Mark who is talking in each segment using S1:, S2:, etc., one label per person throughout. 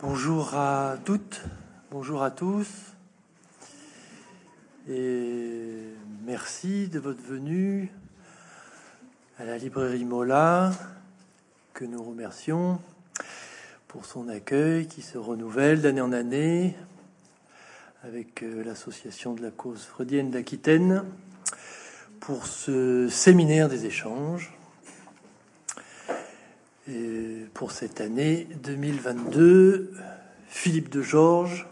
S1: Bonjour à toutes, bonjour à tous, et merci de votre venue à la librairie Mola, que nous remercions pour son accueil qui se renouvelle d'année en année avec euh, l'association de la cause freudienne d'Aquitaine pour ce séminaire des échanges pour cette année 2022, Philippe de Georges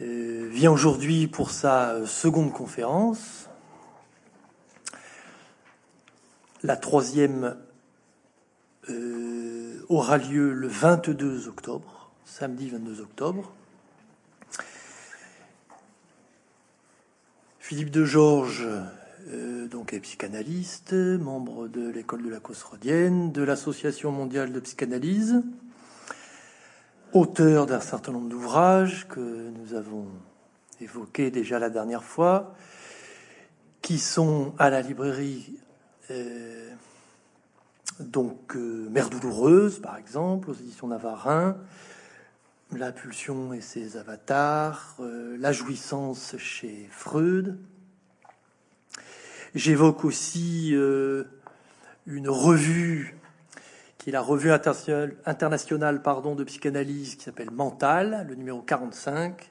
S1: euh, vient aujourd'hui pour sa seconde conférence. La troisième euh, aura lieu le 22 octobre, samedi 22 octobre. Philippe de Georges euh, donc est psychanalyste, membre de l'école de la cause freudienne, de l'Association mondiale de psychanalyse, auteur d'un certain nombre d'ouvrages que nous avons évoqués déjà la dernière fois, qui sont à la librairie euh, donc euh, Mère douloureuse par exemple aux éditions Navarin, La pulsion et ses avatars, La jouissance chez Freud, J'évoque aussi euh, une revue qui est la revue internationale, pardon, de psychanalyse qui s'appelle Mental, le numéro 45,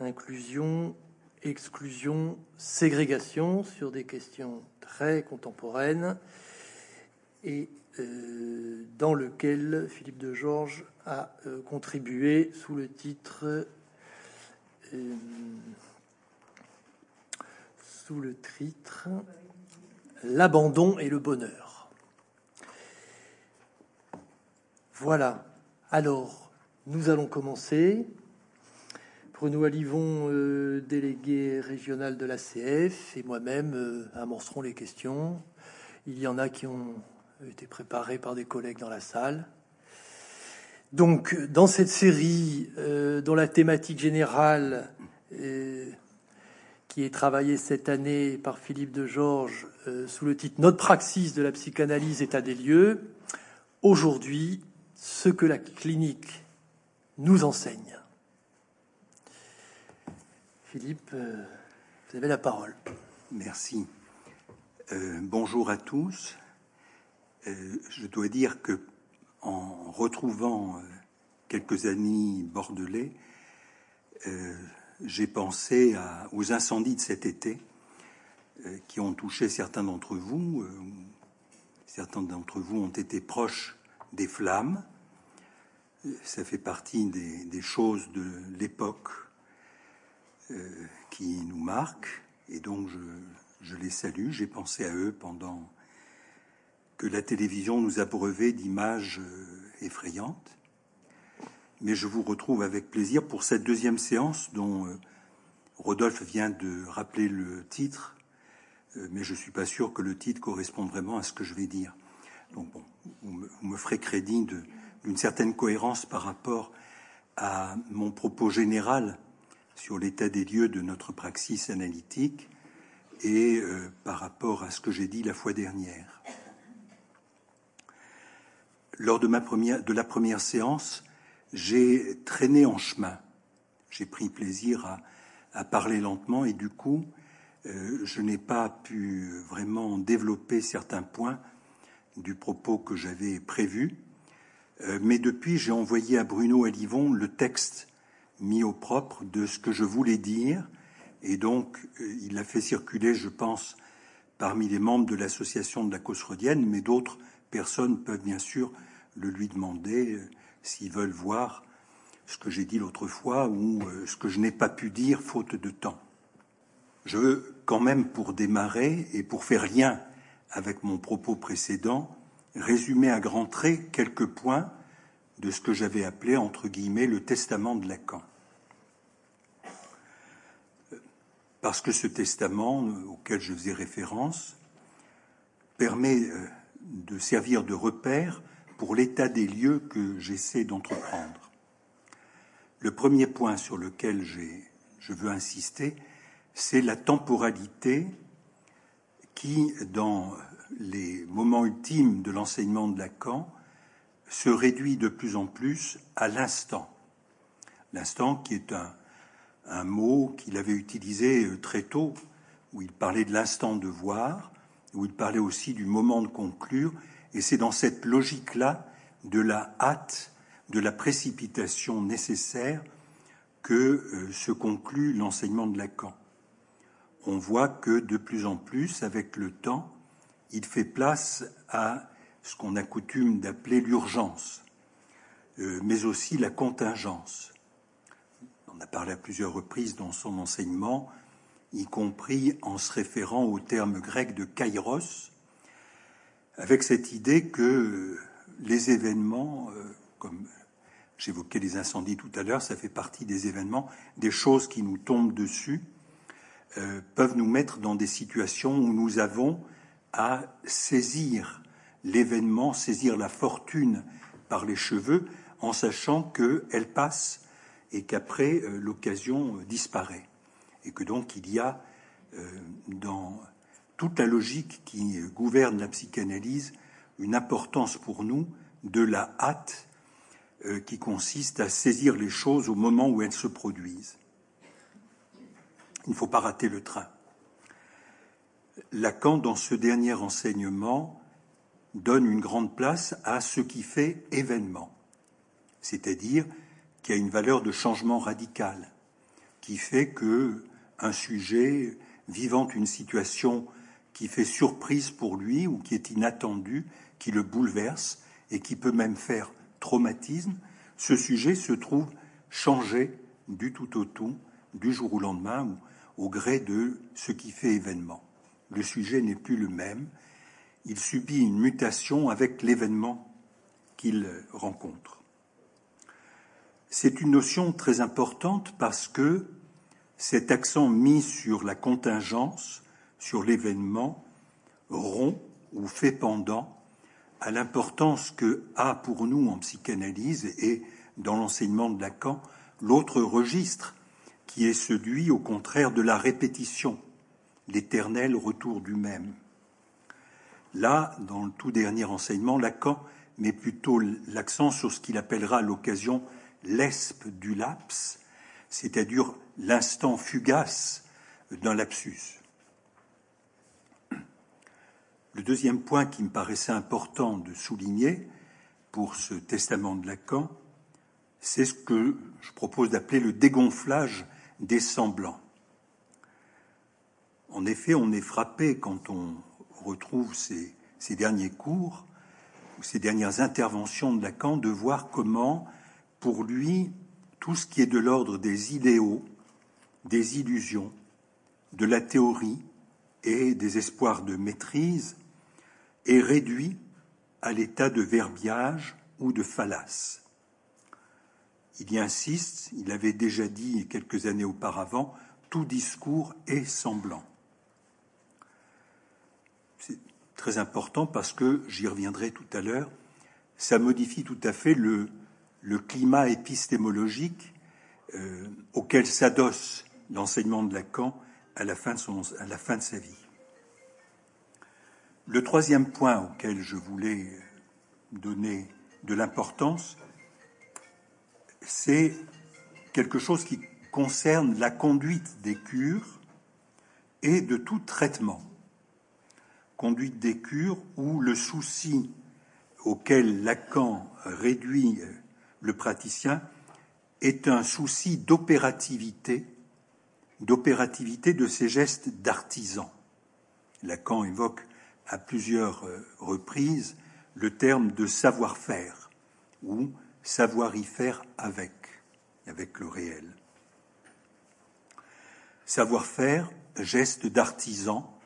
S1: inclusion, exclusion, ségrégation sur des questions très contemporaines et euh, dans lequel Philippe de Georges a euh, contribué sous le titre le titre L'abandon et le bonheur. Voilà. Alors, nous allons commencer. Bruno Alivon, euh, délégué régional de la CF, et moi-même euh, amorcerons les questions. Il y en a qui ont été préparées par des collègues dans la salle. Donc, dans cette série euh, dont la thématique générale qui est travaillé cette année par Philippe de Georges euh, sous le titre Notre praxis de la psychanalyse état des lieux. Aujourd'hui, ce que la clinique nous enseigne. Philippe, euh, vous avez la parole.
S2: Merci. Euh, bonjour à tous. je dois dire que en retrouvant quelques amis bordelais, j'ai pensé aux incendies de cet été euh, qui ont touché certains d'entre vous. Euh, certains d'entre vous ont été proches des flammes. Ça fait partie des, choses de l'époque euh, qui nous marquent. Et donc je, les salue. J'ai pensé à eux pendant que la télévision nous a d'images effrayantes mais je vous retrouve avec plaisir pour cette deuxième séance dont euh, Rodolphe vient de rappeler le titre, euh, mais je ne suis pas sûr que le titre corresponde vraiment à ce que je vais dire. Donc bon, vous me, ferez crédit d'une certaine cohérence par rapport à mon propos général sur l'état des lieux de notre praxis analytique et euh, par rapport à ce que j'ai dit la fois dernière. Lors de, ma première, de la première séance, j'ai traîné en chemin. J'ai pris plaisir à, parler lentement et du coup, euh, je n'ai pas pu vraiment développer certains points du propos que j'avais prévu. Euh, mais depuis, j'ai envoyé à Bruno Alivon le texte mis au propre de ce que je voulais dire. Et donc, euh, il l'a fait circuler, je pense, parmi les membres de l'association de la cause freudienne, mais d'autres personnes peuvent bien sûr le lui demander s'ils veulent voir ce que j'ai dit l'autre fois ou euh, ce que je n'ai pas pu dire faute de temps. Je veux quand même, pour démarrer et pour faire lien avec mon propos précédent, résumer à grands traits quelques points de ce que j'avais appelé, entre guillemets, le testament de Lacan. Parce que ce testament auquel je faisais référence permet euh, de servir de repère pour l'état des lieux que j'essaie d'entreprendre. Le premier point sur lequel je veux insister, c'est la temporalité qui, dans les moments ultimes de l'enseignement de Lacan, se réduit de plus en plus à l'instant. L'instant qui est un, mot qu'il avait utilisé euh, très tôt, où il parlait de l'instant de voir, où il parlait aussi du moment de conclure, et c'est dans cette logique-là de la hâte, de la précipitation nécessaire que euh, se conclut l'enseignement de Lacan. On voit que de plus en plus, avec le temps, il fait place à ce qu'on a coutume d'appeler l'urgence, euh, mais aussi la contingence. On a parlé à plusieurs reprises dans son enseignement, y compris en se référant au terme grec de kairos, avec cette idée que les événements, euh, comme j'évoquais les incendies tout à l'heure, ça fait partie des événements, des choses qui nous tombent dessus, euh, peuvent nous mettre dans des situations où nous avons à saisir l'événement, saisir la fortune par les cheveux, en sachant qu'elle passe et qu'après euh, l'occasion disparaît. Et que donc il y a dans toute la logique qui gouverne la psychanalyse une importance pour nous de la hâte euh, qui consiste à saisir les choses au moment où elles se produisent. Il ne faut pas rater le train. Lacan, dans ce dernier enseignement, donne une grande place à ce qui fait événement, c'est-à-dire qui a une valeur de changement radical, qui fait que un sujet vivant une situation qui fait surprise pour lui ou qui est inattendu, qui le bouleverse et qui peut même faire traumatisme, ce sujet se trouve changé du tout au tout, du jour au lendemain ou au gré de ce qui fait événement. Le sujet n'est plus le même, il subit une mutation avec l'événement qu'il rencontre. C'est une notion très importante parce que cet accent mis sur la contingence sur l'événement rompt ou fait pendant à l'importance que a pour nous en psychanalyse et dans l'enseignement de Lacan l'autre registre qui est celui au contraire de la répétition, l'éternel retour du même. Là, dans le tout dernier enseignement, Lacan met plutôt l'accent sur ce qu'il appellera à l'occasion l'espe du laps, c'est-à-dire l'instant fugace d'un lapsus. Le deuxième point qui me paraissait important de souligner pour ce testament de Lacan, c'est ce que je propose d'appeler le dégonflage des semblants. En effet, on est frappé quand on retrouve ces, derniers cours, ces dernières interventions de Lacan, de voir comment, pour lui, tout ce qui est de l'ordre des idéaux, des illusions, de la théorie et des espoirs de maîtrise est réduit à l'état de verbiage ou de fallace. Il y insiste, il avait déjà dit quelques années auparavant, tout discours est semblant. C'est très important parce que, j'y reviendrai tout à l'heure, ça modifie tout à fait le, climat épistémologique euh, auquel s'adosse l'enseignement de Lacan à la à la fin de sa vie. Le troisième point auquel je voulais donner de l'importance, c'est quelque chose qui concerne la conduite des cures et de tout traitement. Conduite des cures où le souci auquel Lacan réduit le praticien est un souci d'opérativité, d'opérativité de ces gestes d'artisan. Lacan évoque à plusieurs euh, reprises le terme de savoir-faire ou savoir y faire avec, avec le réel. Savoir-faire, geste d'artisan,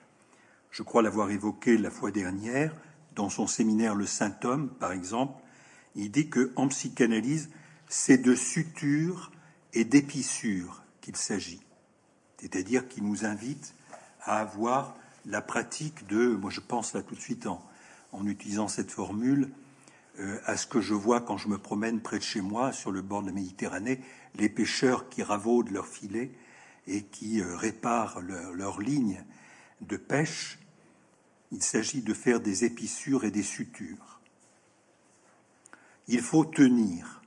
S2: je crois l'avoir évoqué la fois dernière, dans son séminaire Le Saint-Homme, par exemple, il dit que en psychanalyse, c'est de suture et d'épissure qu'il s'agit. C'est-à-dire qu'il nous invite à avoir la pratique de, moi je pense là tout de suite en, en utilisant cette formule, euh, à ce que je vois quand je me promène près de chez moi, sur le bord de la Méditerranée, les pêcheurs qui ravaudent leurs filets et qui euh, réparent leurs lignes de pêche. Il s'agit de faire des épissures et des sutures. Il faut tenir.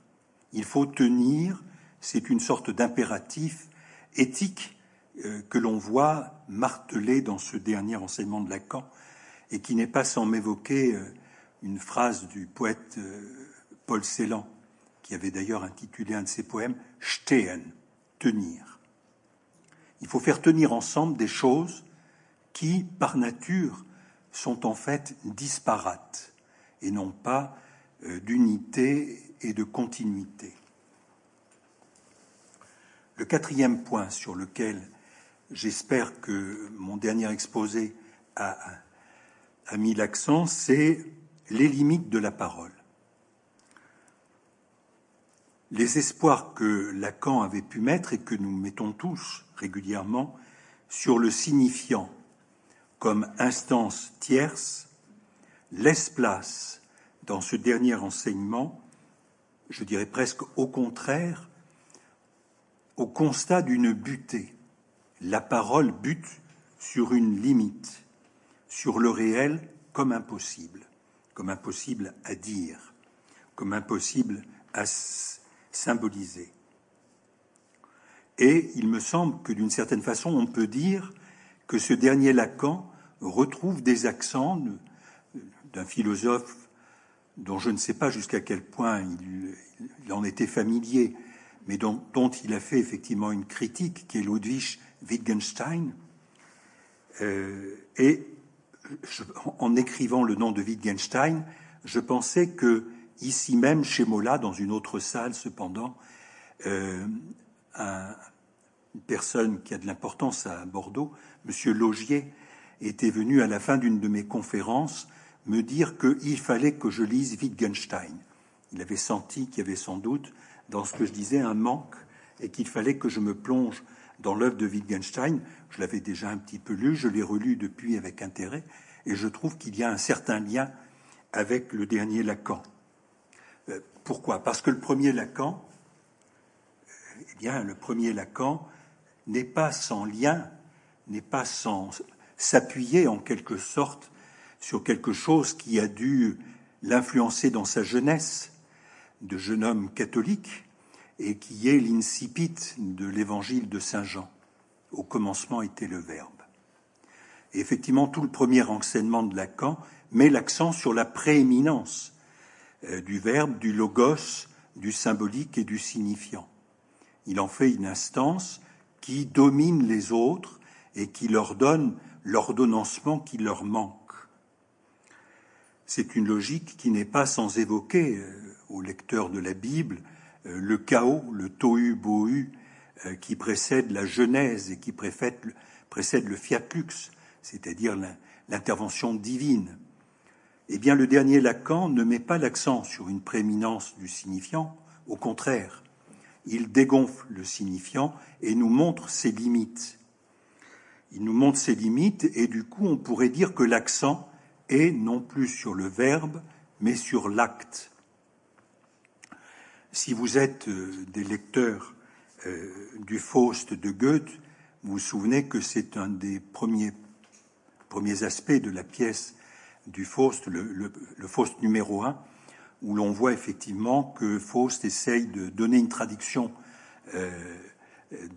S2: Il faut tenir, c'est une sorte d'impératif éthique que l'on voit martelé dans ce dernier enseignement de Lacan et qui n'est pas sans m'évoquer euh, une phrase du poète euh, Paul Celan, qui avait d'ailleurs intitulé un de ses poèmes Stehen, tenir. Il faut faire tenir ensemble des choses qui, par nature, sont en fait disparates et non pas d'unité et de continuité. Le quatrième point sur lequel j'espère que mon dernier exposé a, a mis l'accent, c'est les limites de la parole. Les espoirs que Lacan avait pu mettre et que nous mettons tous régulièrement sur le signifiant comme instance tierce laissent place dans ce dernier enseignement, je dirais presque au contraire, au constat d'une butée la parole bute sur une limite, sur le réel comme impossible, comme impossible à dire, comme impossible à symboliser. Et il me semble que d'une certaine façon, on peut dire que ce dernier Lacan retrouve des accents d'un philosophe dont je ne sais pas jusqu'à quel point il, en était familier, mais dont, dont, il a fait effectivement une critique, qui est Ludwig Wittgenstein. Euh, et en écrivant le nom de Wittgenstein, je pensais que ici même, chez Mola, dans une autre salle cependant, euh, une personne qui a de l'importance à Bordeaux, Monsieur Logier, était venu à la fin d'une de mes conférences me dire qu'il fallait que je lise Wittgenstein. Il avait senti qu'il y avait sans doute dans ce que je disais un manque et qu'il fallait que je me plonge dans l'œuvre de Wittgenstein. Je l'avais déjà un petit peu lu, je l'ai relu depuis avec intérêt, et je trouve qu'il y a un certain lien avec le dernier Lacan. Euh, pourquoi? Parce que le premier Lacan, eh bien, le premier Lacan n'est pas sans lien, n'est pas sans s'appuyer en quelque sorte sur quelque chose qui a dû l'influencer dans sa jeunesse de jeune homme catholique, et qui est l'incipit de l'évangile de Saint Jean. Au commencement était le Verbe. Effectivement, tout le premier enseignement de Lacan met l'accent sur la prééminence euh, du Verbe, du logos, du symbolique et du signifiant. Il en fait une instance qui domine les autres et qui leur donne l'ordonnancement qui leur manque. C'est une logique qui n'est pas sans évoquer euh, au lecteur de la Bible le chaos, le tohu-bohu euh, qui précède la Genèse et qui précède le fiat lux, c'est-à-dire l'intervention divine. Eh bien, le dernier Lacan ne met pas l'accent sur une prééminence du signifiant, au contraire, il dégonfle le signifiant et nous montre ses limites. Il nous montre ses limites et du coup on pourrait dire que l'accent est non plus sur le verbe mais sur l'acte. Si vous êtes euh, des lecteurs euh, du Faust de Goethe, vous vous souvenez que c'est un des premiers, premiers aspects de la pièce du Faust, le, Faust numéro un, où l'on voit effectivement que Faust essaye de donner une traduction euh,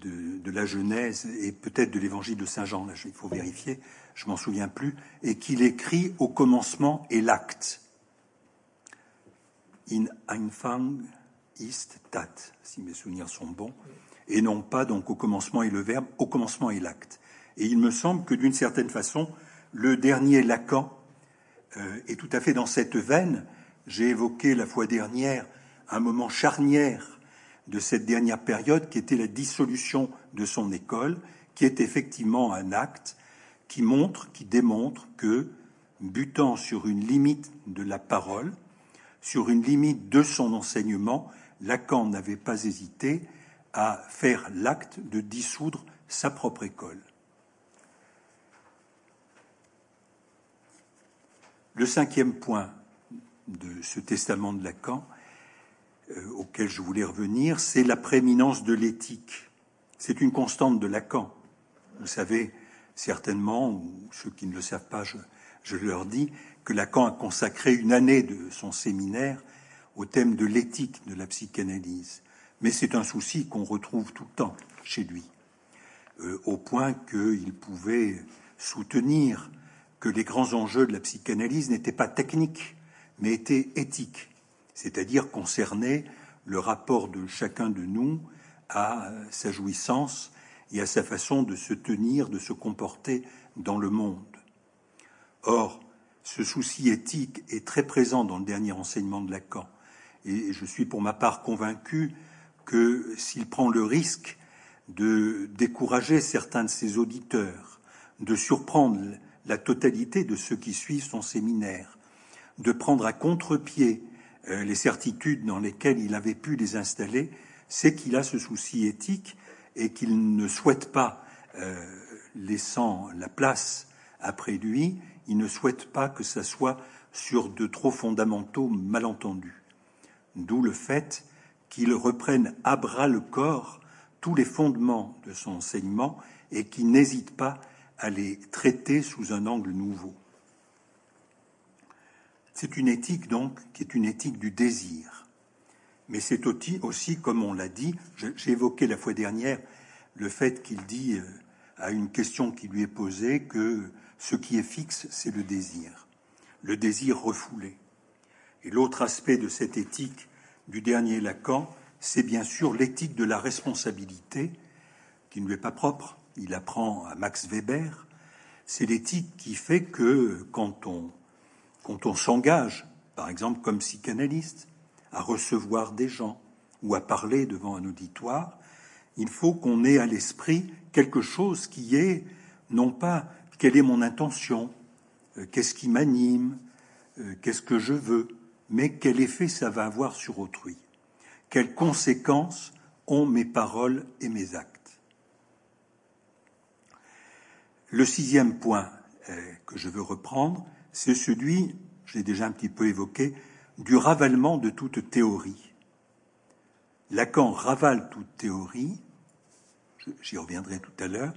S2: de, la Genèse et peut-être de l'Évangile de Saint Jean. Là, il faut vérifier, je m'en souviens plus, et qu'il écrit au commencement et l'acte. In Anfang ist tat, si mes souvenirs sont bons, et non pas donc au commencement et le verbe, au commencement et l'acte. Et il me semble que d'une certaine façon, le dernier Lacan euh, est tout à fait dans cette veine. J'ai évoqué la fois dernière un moment charnière de cette dernière période qui était la dissolution de son école, qui est effectivement un acte qui montre, qui démontre que, butant sur une limite de la parole, sur une limite de son enseignement, Lacan n'avait pas hésité à faire l'acte de dissoudre sa propre école. Le cinquième point de ce testament de Lacan, euh, auquel je voulais revenir, c'est la prééminence de l'éthique. C'est une constante de Lacan. Vous savez certainement, ou ceux qui ne le savent pas, je, je leur dis, que Lacan a consacré une année de son séminaire au thème de l'éthique de la psychanalyse, mais c'est un souci qu'on retrouve tout le temps chez lui, euh, au point qu'il pouvait soutenir que les grands enjeux de la psychanalyse n'étaient pas techniques, mais étaient éthiques, c'est-à-dire concernaient le rapport de chacun de nous à sa jouissance et à sa façon de se tenir, de se comporter dans le monde. Or, ce souci éthique est très présent dans le dernier enseignement de Lacan, et je suis pour ma part convaincu que s'il prend le risque de décourager certains de ses auditeurs, de surprendre la totalité de ceux qui suivent son séminaire, de prendre à contre-pied euh, les certitudes dans lesquelles il avait pu les installer, c'est qu'il a ce souci éthique et qu'il ne souhaite pas, euh, laissant la place après lui, il ne souhaite pas que ça soit sur de trop fondamentaux malentendus. D'où le fait qu'il reprenne à bras le corps tous les fondements de son enseignement et qu'il n'hésite pas à les traiter sous un angle nouveau. C'est une éthique donc qui est une éthique du désir. Mais c'est aussi, comme on l'a dit, j'ai évoqué la fois dernière le fait qu'il dit euh, à une question qui lui est posée que ce qui est fixe, c'est le désir, le désir refoulé. Et l'autre aspect de cette éthique du dernier Lacan, c'est bien sûr l'éthique de la responsabilité, qui ne lui est pas propre. Il apprend à Max Weber. C'est l'éthique qui fait que quand on, quand on s'engage, par exemple comme psychanalyste, à recevoir des gens ou à parler devant un auditoire, il faut qu'on ait à l'esprit quelque chose qui est non pas quelle est mon intention, euh, qu'est-ce qui m'anime, euh, qu'est-ce que je veux, mais quel effet ça va avoir sur autrui, quelles conséquences ont mes paroles et mes actes? Le sixième point euh, que je veux reprendre, c'est celui, je l'ai déjà un petit peu évoqué, du ravalement de toute théorie. Lacan ravale toute théorie, j'y reviendrai tout à l'heure,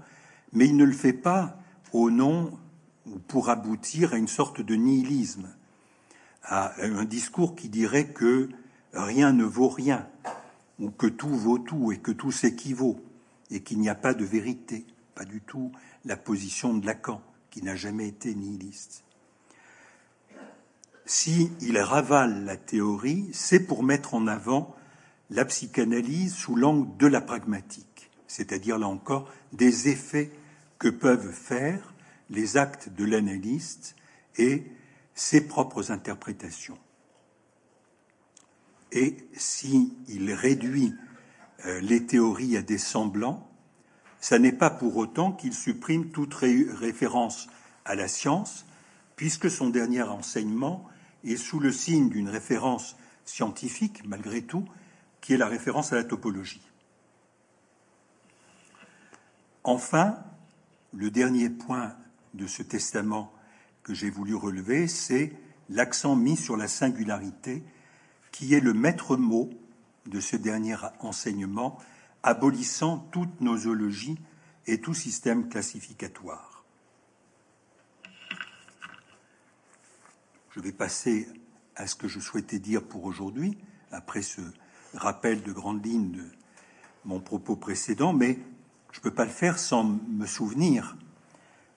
S2: mais il ne le fait pas au nom ou pour aboutir à une sorte de nihilisme, un discours qui dirait que rien ne vaut rien, ou que tout vaut tout et que tout s'équivaut, et qu'il n'y a pas de vérité, pas du tout la position de Lacan, qui n'a jamais été nihiliste. Si il ravale la théorie, c'est pour mettre en avant la psychanalyse sous l'angle de la pragmatique, c'est-à-dire là encore des effets que peuvent faire les actes de l'analyste et ses propres interprétations. Et s'il réduit euh, les théories à des semblants, ça n'est pas pour autant qu'il supprime toute référence à la science, puisque son dernier enseignement est sous le signe d'une référence scientifique, malgré tout, qui est la référence à la topologie. Enfin, le dernier point de ce testament que j'ai voulu relever, c'est l'accent mis sur la singularité, qui est le maître mot de ce dernier enseignement, abolissant toute nosologie et tout système classificatoire. Je vais passer à ce que je souhaitais dire pour aujourd'hui, après ce rappel de grandes lignes de mon propos précédent, mais je ne peux pas le faire sans me souvenir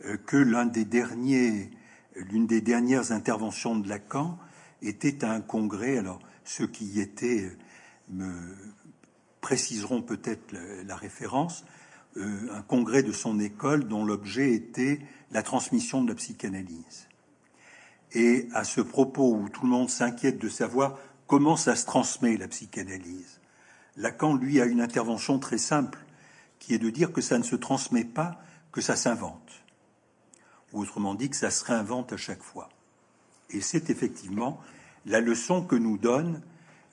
S2: euh, que l'un des derniers, l'une des dernières interventions de Lacan était à un congrès. Alors, ceux qui y étaient euh, me préciseront peut-être la, référence. Euh, un congrès de son école dont l'objet était la transmission de la psychanalyse. Et à ce propos où tout le monde s'inquiète de savoir comment ça se transmet la psychanalyse, Lacan, lui, a une intervention très simple qui est de dire que ça ne se transmet pas, que ça s'invente. Ou autrement dit, que ça se réinvente à chaque fois. Et c'est effectivement la leçon que nous donne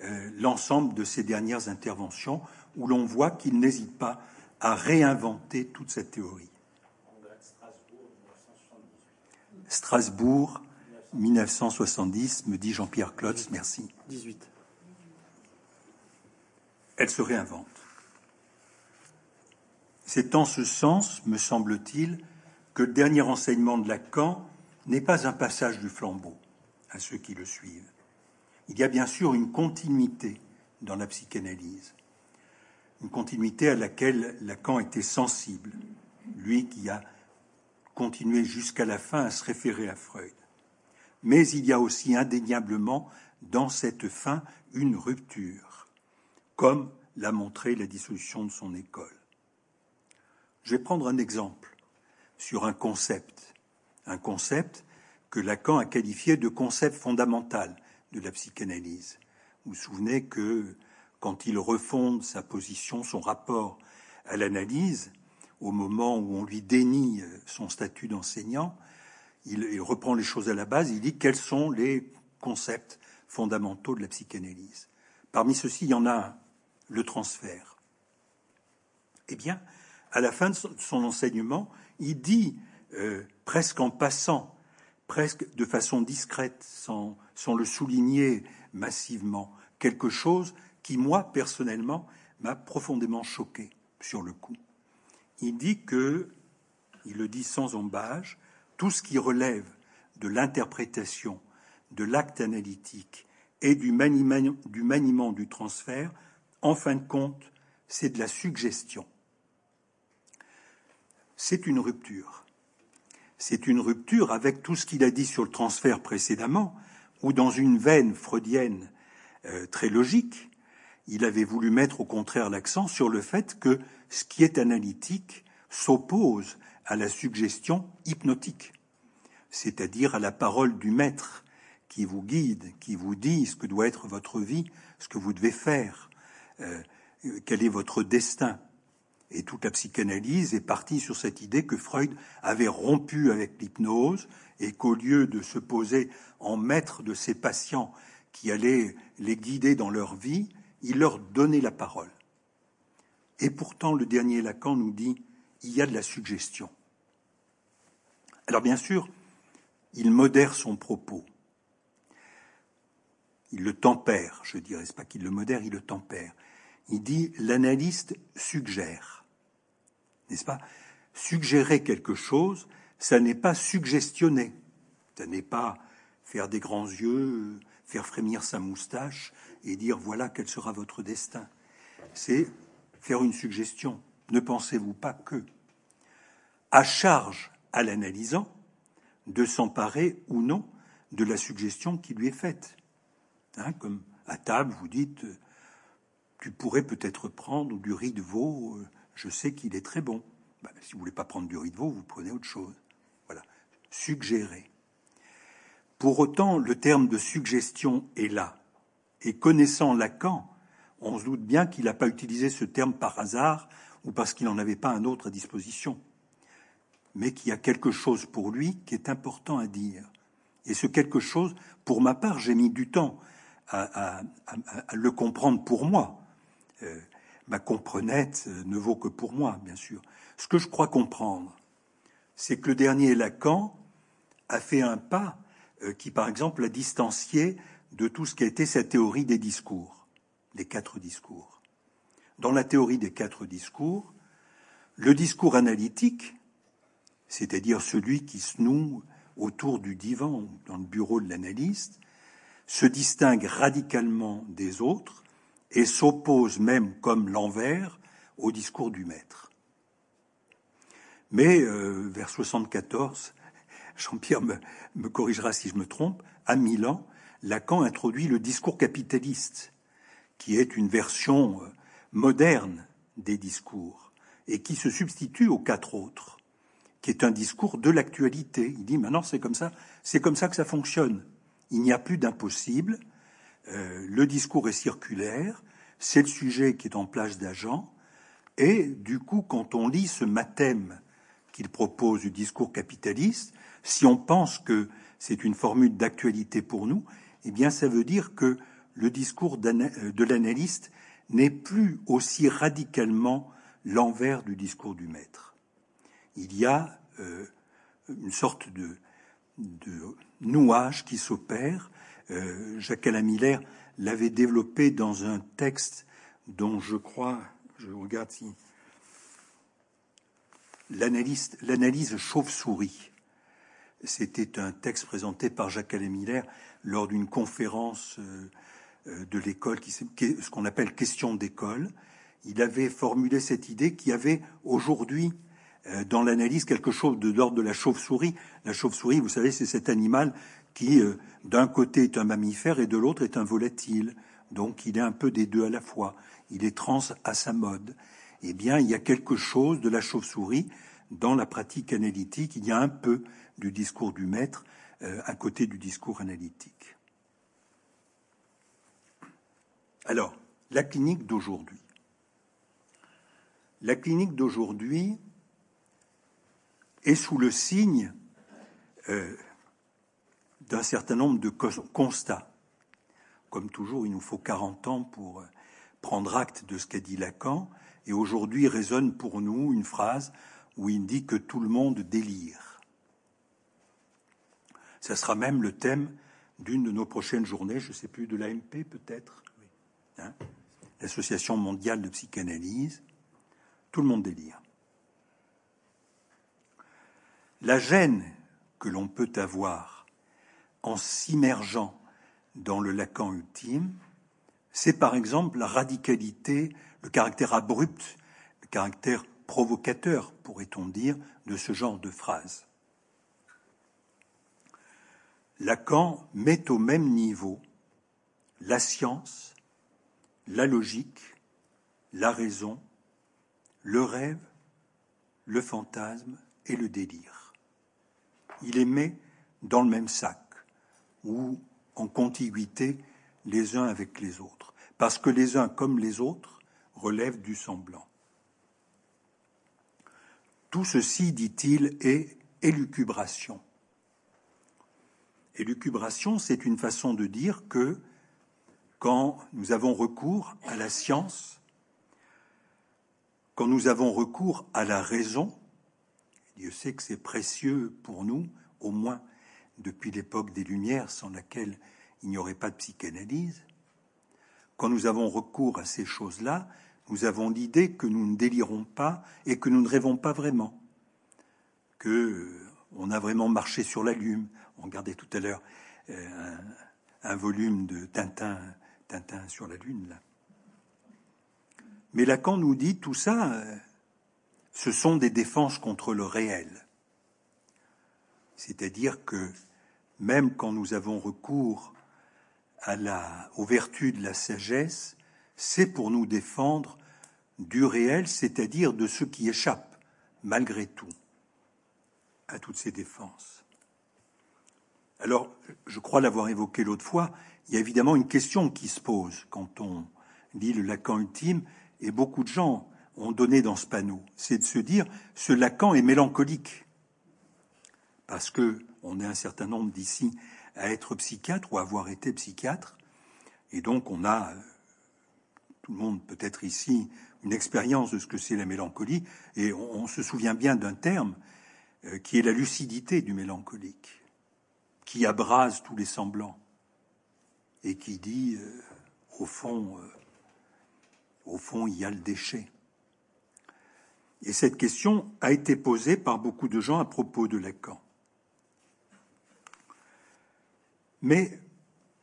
S2: euh, l'ensemble de ces dernières interventions, où l'on voit qu'il n'hésite pas à réinventer toute cette théorie. Strasbourg, 1970, me dit Jean-Pierre Klotz, merci. 18. Elle se réinvente. C'est en ce sens, me semble-t-il, que le dernier enseignement de Lacan n'est pas un passage du flambeau à ceux qui le suivent. Il y a bien sûr une continuité dans la psychanalyse, une continuité à laquelle Lacan était sensible, lui qui a continué jusqu'à la fin à se référer à Freud. Mais il y a aussi indéniablement dans cette fin une rupture, comme l'a montré la dissolution de son école. Je vais prendre un exemple sur un concept, un concept que Lacan a qualifié de concept fondamental de la psychanalyse. Vous vous souvenez que quand il refonde sa position, son rapport à l'analyse, au moment où on lui dénie son statut d'enseignant, il, il, reprend les choses à la base, il dit quels sont les concepts fondamentaux de la psychanalyse? Parmi ceux-ci, il y en a un, le transfert. Eh bien, à la fin de son enseignement, il dit, euh, presque en passant, presque de façon discrète, sans, le souligner massivement, quelque chose qui, moi, personnellement, m'a profondément choqué sur le coup. Il dit que, il le dit sans embâge, tout ce qui relève de l'interprétation, de l'acte analytique et du du maniement du transfert, en fin de compte, c'est de la suggestion c'est une rupture. C'est une rupture avec tout ce qu'il a dit sur le transfert précédemment, où dans une veine freudienne euh, très logique, il avait voulu mettre au contraire l'accent sur le fait que ce qui est analytique s'oppose à la suggestion hypnotique, c'est-à-dire à la parole du maître qui vous guide, qui vous dit ce que doit être votre vie, ce que vous devez faire, euh, quel est votre destin. Et toute la psychanalyse est partie sur cette idée que Freud avait rompu avec l'hypnose et qu'au lieu de se poser en maître de ses patients qui allaient les guider dans leur vie, il leur donnait la parole. Et pourtant, le dernier Lacan nous dit il y a de la suggestion. Alors bien sûr, il modère son propos. Il le tempère, je dirais, pas qu'il le modère, il le tempère. Il dit l'analyste suggère. N'est-ce pas? Suggérer quelque chose, ça n'est pas suggestionner. Ça n'est pas faire des grands yeux, faire frémir sa moustache et dire voilà quel sera votre destin. C'est faire une suggestion. Ne pensez-vous pas que à charge à l'analysant de s'emparer ou non de la suggestion qui lui est faite? Hein, comme à table, vous dites tu pourrais peut-être prendre du riz de veau, euh, je sais qu'il est très bon. Ben, si vous voulez pas prendre du riz de veau, vous prenez autre chose. Voilà, suggérer. Pour autant, le terme de suggestion est là. Et connaissant Lacan, on se doute bien qu'il n'a pas utilisé ce terme par hasard ou parce qu'il n'en avait pas un autre à disposition, mais qu'il y a quelque chose pour lui qui est important à dire. Et ce quelque chose, pour ma part, j'ai mis du temps à, le comprendre pour moi. Euh, ma comprenette euh, ne vaut que pour moi, bien sûr. Ce que je crois comprendre, c'est que le dernier Lacan a fait un pas euh, qui, par exemple, l'a distancié de tout ce qui a été sa théorie des discours, des quatre discours. Dans la théorie des quatre discours, le discours analytique, c'est-à-dire celui qui se noue autour du divan, dans le bureau de l'analyste, se distingue radicalement des autres et s'oppose même comme l'envers au discours du maître. Mais euh, vers 74, Jean-Pierre me, me, corrigera si je me trompe, à Milan, Lacan introduit le discours capitaliste, qui est une version euh, moderne des discours et qui se substitue aux quatre autres, qui est un discours de l'actualité. Il dit maintenant c'est comme ça, c'est comme ça que ça fonctionne. Il n'y a plus d'impossible. Euh, le discours est circulaire, c'est le sujet qui est en place d'agent, et du coup, quand on lit ce mathème qu'il propose du discours capitaliste, si on pense que c'est une formule d'actualité pour nous, eh bien, ça veut dire que le discours de l'analyste n'est plus aussi radicalement l'envers du discours du maître. Il y a euh, une sorte de, de nouage qui s'opère. Euh, Jacques-Alain Miller l'avait développé dans un texte dont je crois, je regarde si l'analyse chauve-souris. c'était un texte présenté par Jacques Alain lors d'une conférence euh, euh, de l'école, ce qu'on appelle question d'école. Il avait formulé cette idée qu'il y avait aujourd'hui dans l'analyse quelque chose de l'ordre de la chauve-souris. La chauve-souris, vous savez, c'est cet animal qui, d'un côté, est un mammifère et de l'autre est un volatile. Donc, il est un peu des deux à la fois. Il est trans à sa mode. Eh bien, il y a quelque chose de la chauve-souris dans la pratique analytique. Il y a un peu du discours du maître euh, à côté du discours analytique. Alors, la clinique d'aujourd'hui. La clinique d'aujourd'hui est sous le signe euh, d'un certain nombre de constats. Comme toujours, il nous faut 40 ans pour euh, prendre acte de ce qu'a dit Lacan, et aujourd'hui résonne pour nous une phrase où il dit que tout le monde délire. Ça sera même le thème d'une de nos prochaines journées, je ne sais plus, de l'AMP peut-être, hein, l'Association mondiale de psychanalyse. Tout le monde délire. La gêne que l'on peut avoir en s'immergeant dans le Lacan ultime, c'est par exemple la radicalité, le caractère abrupt, le caractère provocateur, pourrait-on dire, de ce genre de phrase. Lacan met au même niveau la science, la logique, la raison, le rêve, le fantasme et le délire. Il les met dans le même sac ou en contiguïté les uns avec les autres, parce que les uns comme les autres relèvent du semblant. Tout ceci, dit-il, est élucubration, Élucubration, c'est une façon de dire que quand nous avons recours à la science, quand nous avons recours à la raison, Dieu sait que c'est précieux pour nous, au moins depuis l'époque des Lumières, sans laquelle il n'y aurait pas de psychanalyse, quand nous avons recours à ces choses-là, nous avons l'idée que nous ne délirons pas et que nous ne rêvons pas vraiment, que on a vraiment marché sur la lune, on regardait tout à l'heure euh, un, volume de Tintin, Tintin sur la Lune. Là. Mais Lacan nous dit tout ça, euh, ce sont des défenses contre le réel. C'est-à-dire que même quand nous avons recours à la, aux vertus de la sagesse, c'est pour nous défendre du réel, c'est-à-dire de ce qui échappe, malgré tout, à toutes ces défenses. Alors, je crois l'avoir évoqué l'autre fois, il y a évidemment une question qui se pose quand on lit le Lacan ultime, et beaucoup de gens ont donné dans ce panneau, c'est de se dire, ce Lacan est mélancolique, parce que on est un certain nombre d'ici à être psychiatre ou à avoir été psychiatre, et donc on a, tout le monde peut-être ici, une expérience de ce que c'est la mélancolie, et on se souvient bien d'un terme euh, qui est la lucidité du mélancolique qui abrase tous les semblants et qui dit, euh, au fond, euh, au fond, il y a le déchet. Et cette question a été posée par beaucoup de gens à propos de Lacan. Mais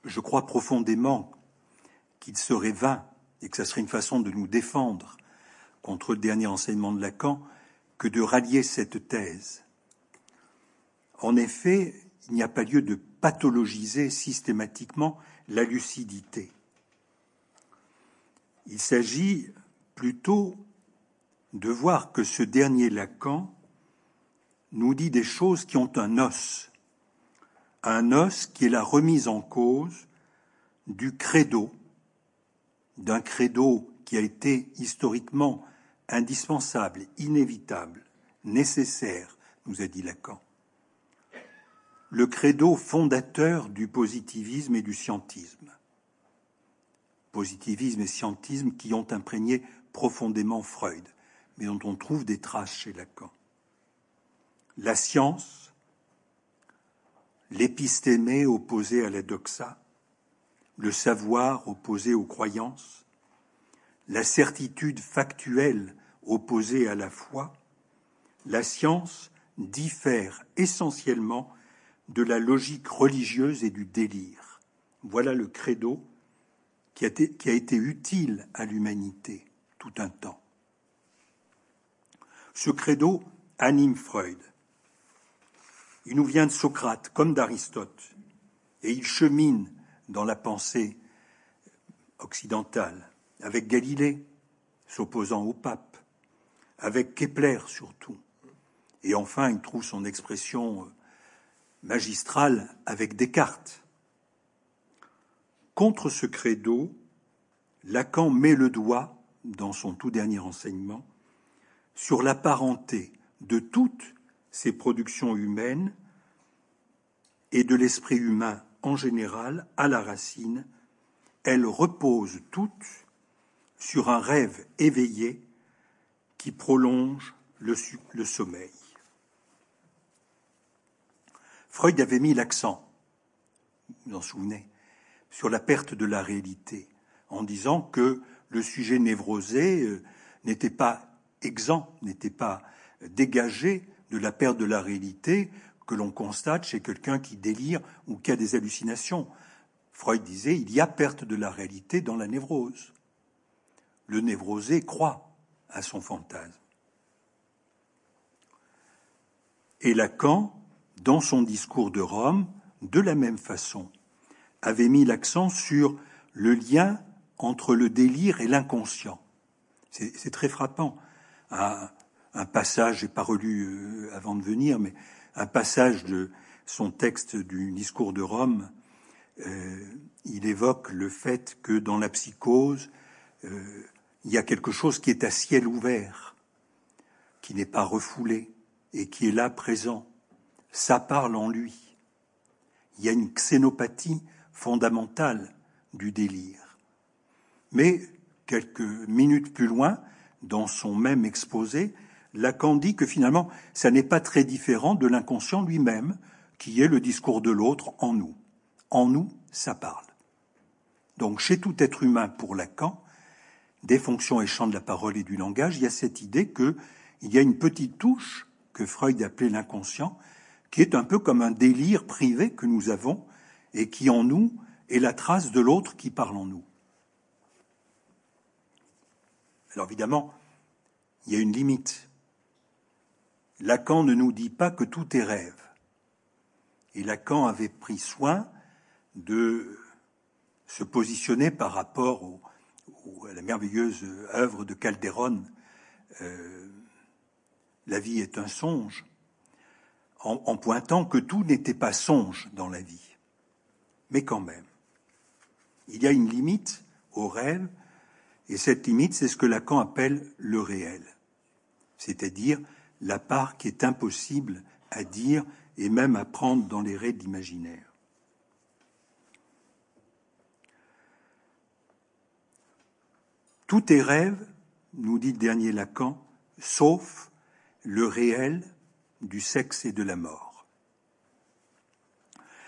S2: je crois profondément qu'il serait vain et que ce serait une façon de nous défendre contre le dernier enseignement de Lacan que de rallier cette thèse. En effet, il n'y a pas lieu de pathologiser systématiquement la lucidité. Il s'agit plutôt de voir que ce dernier Lacan nous dit des choses qui ont un os, un os qui est la remise en cause du credo, d'un credo qui a été historiquement indispensable, inévitable, nécessaire, nous a dit Lacan le credo fondateur du positivisme et du scientisme. Positivisme et scientisme qui ont imprégné profondément Freud, mais dont on trouve des traces chez Lacan. La science, l'épistémé opposé à la doxa, le savoir opposé aux croyances, la certitude factuelle opposée à la foi, la science diffère essentiellement de la logique religieuse et du délire. Voilà le credo qui a été, qui a été utile à l'humanité tout un temps. Ce credo anime Freud. Il nous vient de Socrate comme d'Aristote, et il chemine dans la pensée occidentale, avec Galilée, s'opposant au pape, avec Kepler surtout, et enfin il trouve son expression euh, magistrale avec Descartes. Contre ce credo, Lacan met le doigt, dans son tout dernier enseignement, sur la parenté de toutes ces productions humaines et de l'esprit humain en général à la racine, elles reposent toutes sur un rêve éveillé qui prolonge le, le sommeil. Freud avait mis l'accent, vous vous en souvenez, sur la perte de la réalité, en disant que le sujet névrosé euh, n'était pas exempt, n'était pas dégagé de la perte de la réalité que l'on constate chez quelqu'un qui délire ou qui a des hallucinations. Freud disait il y a perte de la réalité dans la névrose. Le névrosé croit à son fantasme. Et Lacan, dans son discours de Rome, de la même façon, avait mis l'accent sur le lien entre le délire et l'inconscient. C'est très frappant. Un passage, j'ai pas relu euh, avant de venir, mais un passage de son texte du discours de Rome, euh, il évoque le fait que dans la psychose, euh, il y a quelque chose qui est à ciel ouvert, qui n'est pas refoulé et qui est là présent. Ça parle en lui. Il y a une xénopathie fondamentale du délire. Mais quelques minutes plus loin, dans son même exposé, Lacan dit que finalement, ça n'est pas très différent de l'inconscient lui-même, qui est le discours de l'autre en nous. En nous, ça parle. Donc, chez tout être humain, pour Lacan, des fonctions et de la parole et du langage, il y a cette idée qu'il y a une petite touche que Freud appelait l'inconscient, qui est un peu comme un délire privé que nous avons et qui en nous est la trace de l'autre qui parle en nous. Alors évidemment, il y a une limite. Lacan ne nous dit pas que tout est rêve. Et Lacan avait pris soin de se positionner par rapport à la merveilleuse œuvre de Calderon, euh, La vie est un songe, en pointant que tout n'était pas songe dans la vie. Mais quand même, il y a une limite au rêve, et cette limite, c'est ce que Lacan appelle le réel, c'est-à-dire la part qui est impossible à dire et même à prendre dans les raids d'imaginaire. Tout est rêve, nous dit le dernier Lacan, sauf le réel du sexe et de la mort.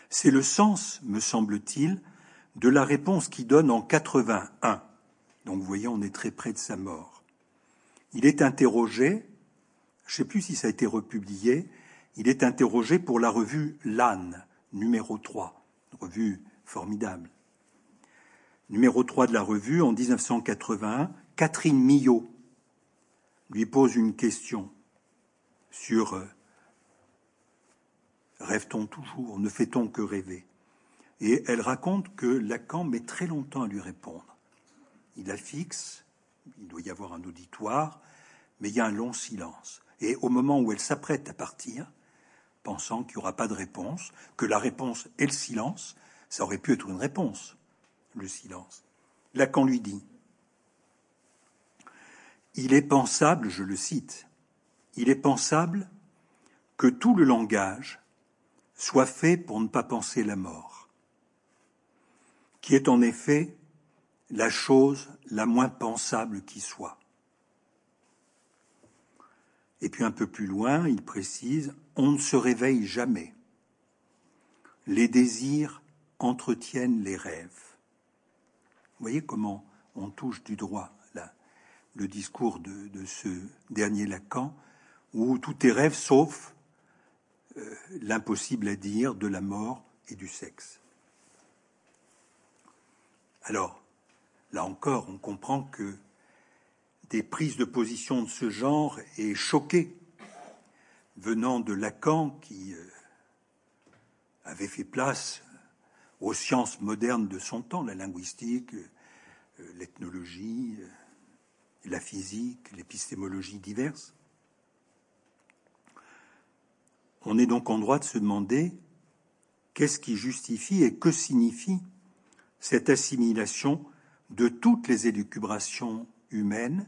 S2: C'est le sens, me semble-t-il, de la réponse qu'il donne en 81. Donc vous voyez, on est très près de sa mort. Il est interrogé je ne sais plus si ça a été republié, il est interrogé pour la revue L'âne, numéro 3, revue formidable. Numéro 3 de la revue, en 1981, Catherine Millot lui pose une question sur euh, Rêve-t-on toujours? Ne fait-on que rêver? Et elle raconte que Lacan met très longtemps à lui répondre. Il la fixe, il doit y avoir un auditoire, mais il y a un long silence. Et au moment où elle s'apprête à partir, pensant qu'il n'y aura pas de réponse, que la réponse est le silence, ça aurait pu être une réponse, le silence. Lacan lui dit Il est pensable, je le cite, il est pensable que tout le langage soit fait pour ne pas penser la mort, qui est en effet la chose la moins pensable qui soit. Et puis un peu plus loin, il précise, on ne se réveille jamais. Les désirs entretiennent les rêves. Vous voyez comment on touche du droit là, le discours de, ce dernier Lacan, où tout est rêve sauf euh, l'impossible à dire de la mort et du sexe. Alors, là encore, on comprend que des prises de position de ce genre est choqué venant de Lacan qui euh, avait fait place aux sciences modernes de son temps, la linguistique, euh, l'ethnologie, euh, la physique, l'épistémologie diverses. On est donc en droit de se demander qu'est-ce qui justifie et que signifie cette assimilation de toutes les élucubrations humaines,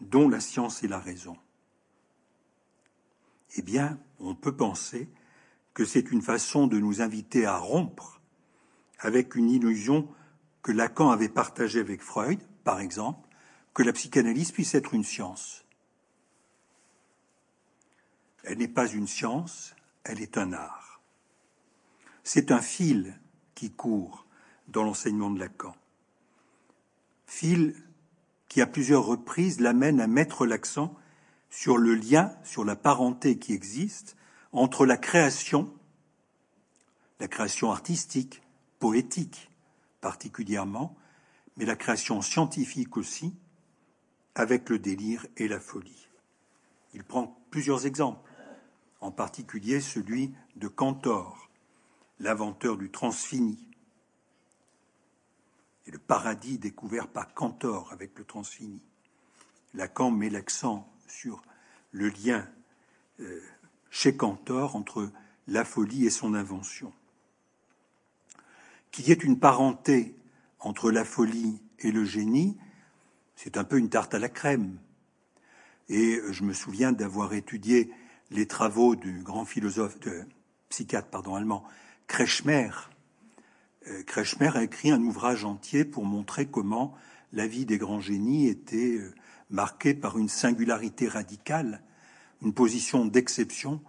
S2: dont la science et la raison. Eh bien, on peut penser que c'est une façon de nous inviter à rompre avec une illusion que Lacan avait partagée avec Freud, par exemple, que la psychanalyse puisse être une science. Elle n'est pas une science, elle est un art. C'est un fil qui court dans l'enseignement de Lacan. Fil qui, à plusieurs reprises, l'amène à mettre l'accent sur le lien, sur la parenté qui existe entre la création, la création artistique, poétique particulièrement, mais la création scientifique aussi, avec le délire et la folie. Il prend plusieurs exemples, en particulier celui de Cantor, l'inventeur du transfini, et le paradis découvert par Cantor avec le transfini. Lacan met l'accent sur le lien euh, chez Cantor entre la folie et son invention. Qu'il y ait une parenté entre la folie et le génie, c'est un peu une tarte à la crème. Et je me souviens d'avoir étudié les travaux du grand philosophe, de, psychiatre allemand, Kretschmer. Euh, Kretschmer a écrit un ouvrage entier pour montrer comment la vie des grands génies était euh, marqué par une singularité radicale, une position d'exception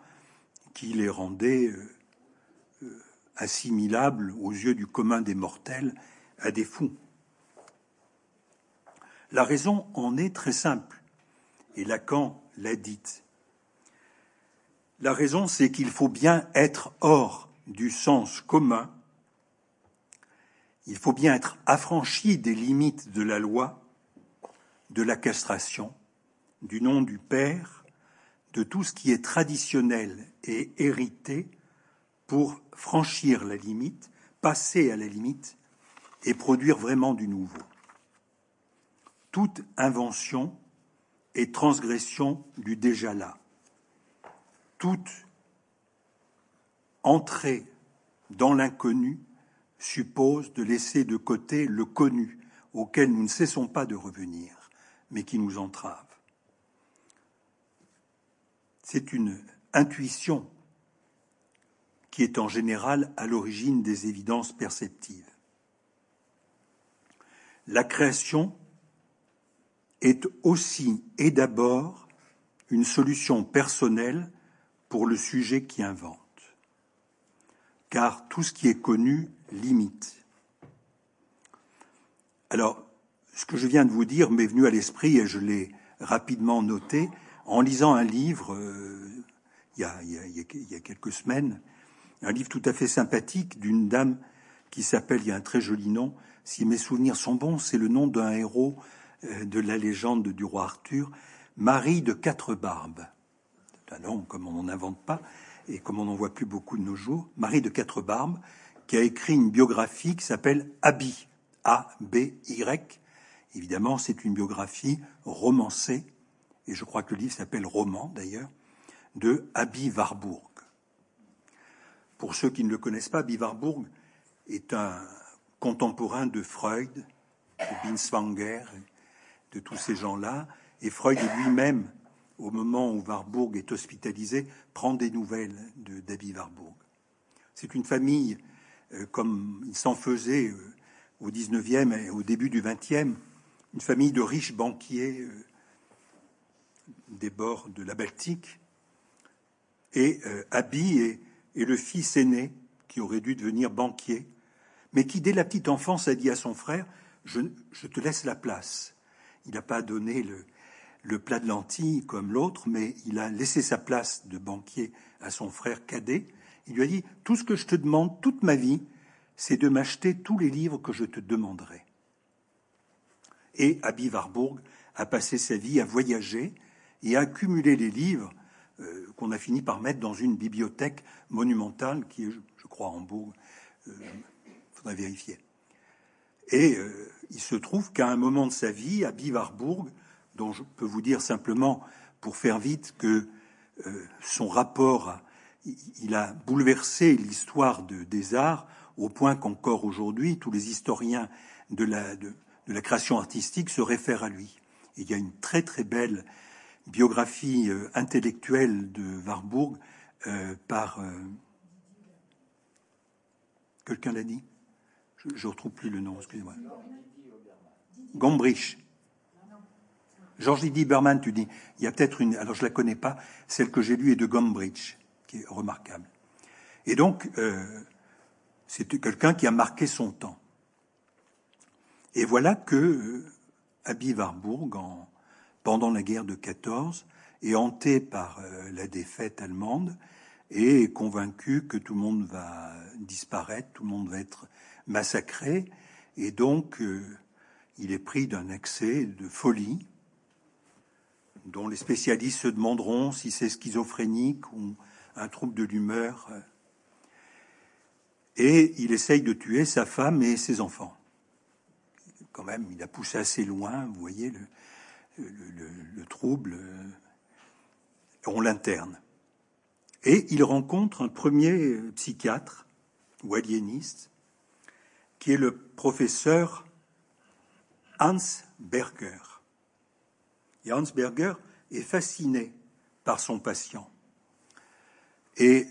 S2: qui les rendait euh, assimilables aux yeux du commun des mortels à des fous. La raison en est très simple, et Lacan l'a dite. La raison, c'est qu'il faut bien être hors du sens commun, il faut bien être affranchi des limites de la loi de la castration, du nom du Père, de tout ce qui est traditionnel et hérité pour franchir la limite, passer à la limite et produire vraiment du nouveau. Toute invention est transgression du déjà là. Toute entrée dans l'inconnu suppose de laisser de côté le connu auquel nous ne cessons pas de revenir mais qui nous entrave. C'est une intuition qui est en général à l'origine des évidences perceptives. La création est aussi et d'abord une solution personnelle pour le sujet qui invente, car tout ce qui est connu limite. Alors, ce que je viens de vous dire m'est venu à l'esprit et je l'ai rapidement noté en lisant un livre il, y a, il, y a, quelques semaines, un livre tout à fait sympathique d'une dame qui s'appelle, il y a un très joli nom, si mes souvenirs sont bons, c'est le nom d'un héros euh, de la légende du roi Arthur, Marie de Quatre Barbes. Un nom comme on n'en invente pas et comme on n'en voit plus beaucoup de nos jours, Marie de Quatre Barbes, qui a écrit une biographie qui s'appelle Abi, A-B-Y, Évidemment, c'est une biographie romancée, et je crois que le livre s'appelle Roman d'ailleurs, de Abi Warburg. Pour ceux qui ne le connaissent pas, Abi Warburg est un contemporain de Freud, de Binswanger, de tous ces gens-là, et Freud lui-même, au moment où Warburg est hospitalisé, prend des nouvelles de d'Abi Warburg. C'est une famille, comme il s'en faisait euh, au 19e et au début du 20e, une famille de riches banquiers euh, des bords de la Baltique. Et euh, Abi est, le fils aîné qui aurait dû devenir banquier, mais qui, dès la petite enfance, a dit à son frère je, te laisse la place. Il n'a pas donné le, le plat de lentilles comme l'autre, mais il a laissé sa place de banquier à son frère cadet. Il lui a dit Tout ce que je te demande toute ma vie, c'est de m'acheter tous les livres que je te demanderai. Et Abi Warburg a passé sa vie à voyager et à accumuler les livres euh, qu'on a fini par mettre dans une bibliothèque monumentale qui est, je crois, en Hambourg. Il euh, faudrait vérifier. Et euh, il se trouve qu'à un moment de sa vie, à Bivarbourg, dont je peux vous dire simplement, pour faire vite, que son rapport, il a bouleversé l'histoire des arts au point qu'encore aujourd'hui, tous les historiens de la, création artistique se réfèrent à lui. Il y a une très très belle biographie euh, intellectuelle de Warburg euh, par euh, quelqu'un l'a dit? Je ne retrouve plus le nom, excusez-moi. Gombrich. Georges Didier Berman, tu dis. Il y a peut-être une. Alors je la connais pas. Celle que j'ai lue est de Gombrich, qui est remarquable. Et donc, c'est quelqu'un qui a marqué son temps. Et voilà que Abi Warburg, en pendant la guerre de 14 est hanté par euh, la défaite allemande et est convaincu que tout le monde va disparaître, tout le monde va être massacré, et donc euh, il est pris d'un excès de folie dont les spécialistes se demanderont si c'est schizophrénique ou un trouble de l'humeur. Et il essaye de tuer sa femme et ses enfants. Quand même, il a poussé assez loin, vous voyez, le, le, trouble, euh, on l'interne. Et il rencontre un premier psychiatre ou aliéniste, qui est le professeur Hans Berger. Et Hans Berger est fasciné par son patient. Et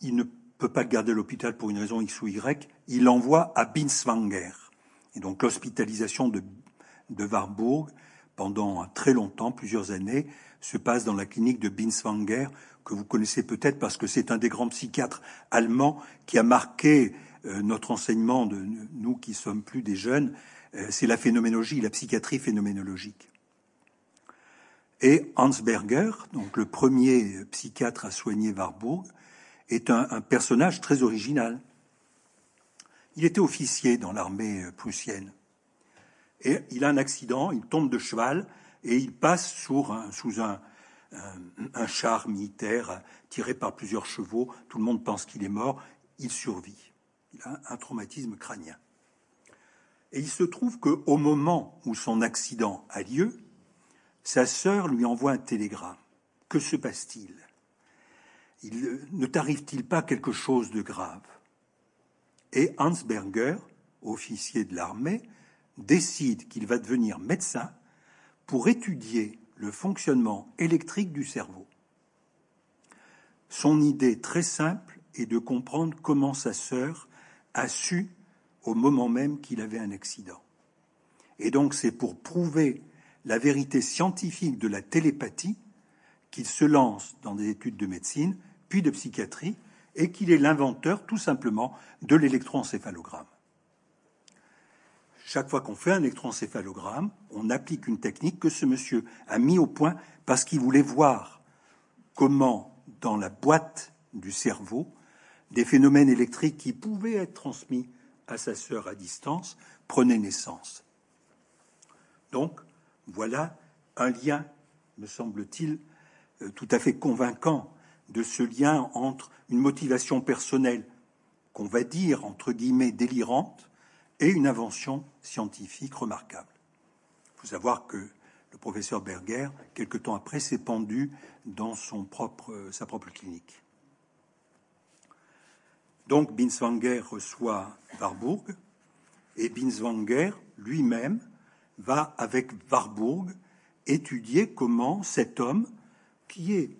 S2: il ne peut pas garder l'hôpital pour une raison X ou Y, il l'envoie à Binswanger. Et donc l'hospitalisation de, de Warburg pendant très longtemps, plusieurs années, se passe dans la clinique de Binswanger, que vous connaissez peut-être parce que c'est un des grands psychiatres allemands qui a marqué euh, notre enseignement de nous qui sommes plus des jeunes. Euh, c'est la phénoménologie, la psychiatrie phénoménologique. Et Hans Berger, donc le premier psychiatre à soigner Warburg, est un, un personnage très original. Il était officier dans l'armée prussienne et il a un accident, il tombe de cheval et il passe sous un, char militaire tiré par plusieurs chevaux. Tout le monde pense qu'il est mort. Il survit. Il a un traumatisme crânien. Et il se trouve qu'au moment où son accident a lieu, sa sœur lui envoie un télégramme. Que se passe-t-il? Ne t'arrive-t-il pas quelque chose de grave? Et Hans Berger, officier de l'armée, décide qu'il va devenir médecin pour étudier le fonctionnement électrique du cerveau. Son idée très simple est de comprendre comment sa sœur a su au moment même qu'il avait un accident. Et donc c'est pour prouver la vérité scientifique de la télépathie qu'il se lance dans des études de médecine, puis de psychiatrie, et qu'il est l'inventeur tout simplement de l'électroencéphalogramme. Chaque fois qu'on fait un électroencéphalogramme, on applique une technique que ce monsieur a mis au point parce qu'il voulait voir comment, dans la boîte du cerveau, des phénomènes électriques qui pouvaient être transmis à sa sœur à distance prenaient naissance. Donc, voilà un lien, me semble-t-il, euh, tout à fait convaincant de ce lien entre une motivation personnelle qu'on va dire, entre guillemets, délirante, et une invention scientifique remarquable. Il faut savoir que le professeur Berger, quelque temps après, s'est pendu dans propre, sa propre clinique. Donc Binswanger reçoit Warburg et Binswanger lui-même va avec Warburg étudier comment cet homme, qui est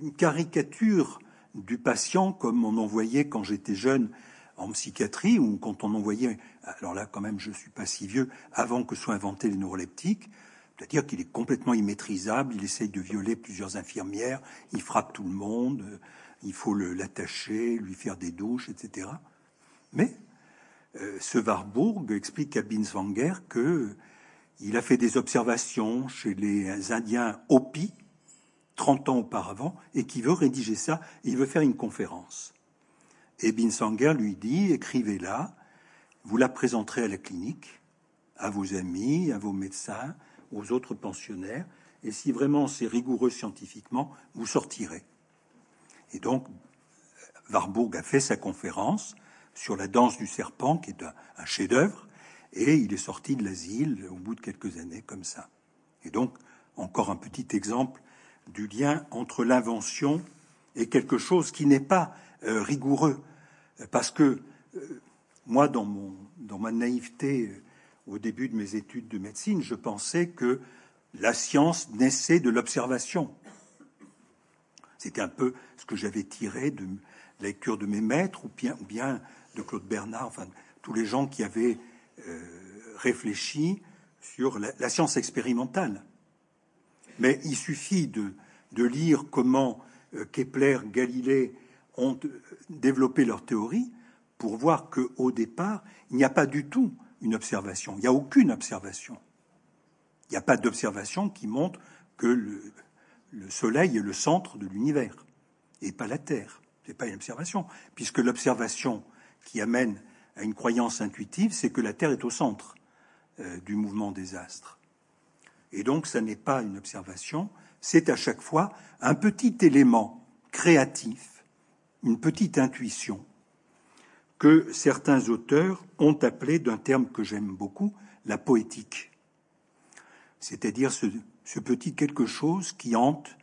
S2: une caricature du patient comme on en voyait quand j'étais jeune en psychiatrie ou quand on envoyait, alors là quand même je suis pas si vieux, avant que soient inventés les neuroleptiques, c'est-à-dire qu'il est complètement immaîtrisable, il essaye de violer plusieurs infirmières, il frappe tout le monde, euh, il faut l'attacher, lui faire des douches, etc. Mais euh, ce Warburg explique à Binswanger que Il a fait des observations chez les Indiens Hopi, 30 ans auparavant, et qui veut rédiger ça, il veut faire une conférence. Et Binsanger lui dit, écrivez-la, vous la présenterez à la clinique, à vos amis, à vos médecins, aux autres pensionnaires, et si vraiment c'est rigoureux scientifiquement, vous sortirez. Et donc, Warburg a fait sa conférence sur la danse du serpent, qui est un, chef-d'œuvre, et il est sorti de l'asile au bout de quelques années comme ça. Et donc, encore un petit exemple du lien entre l'invention et quelque chose qui n'est pas euh, rigoureux. Parce que euh, moi, dans, mon, dans ma naïveté, euh, au début de mes études de médecine, je pensais que la science naissait de l'observation. C'était un peu ce que j'avais tiré de la lecture de mes maîtres ou bien, ou bien de Claude Bernard, enfin tous les gens qui avaient réfléchi sur la, science expérimentale. Mais il suffit de, de lire comment Kepler, Galilée ont développé leur théorie pour voir qu'au départ, il n'y a pas du tout une observation. Il n'y a aucune observation. Il n'y a pas d'observation qui montre que le, Soleil est le centre de l'univers et pas la Terre. Ce n'est pas une observation, puisque l'observation qui amène à une croyance intuitive, c'est que la Terre est au centre euh, du mouvement des astres. Et donc, ça n'est pas une observation, c'est à chaque fois un petit élément créatif, une petite intuition que certains auteurs ont appelé d'un terme que j'aime beaucoup, la poétique. C'est-à-dire ce, petit quelque chose qui hante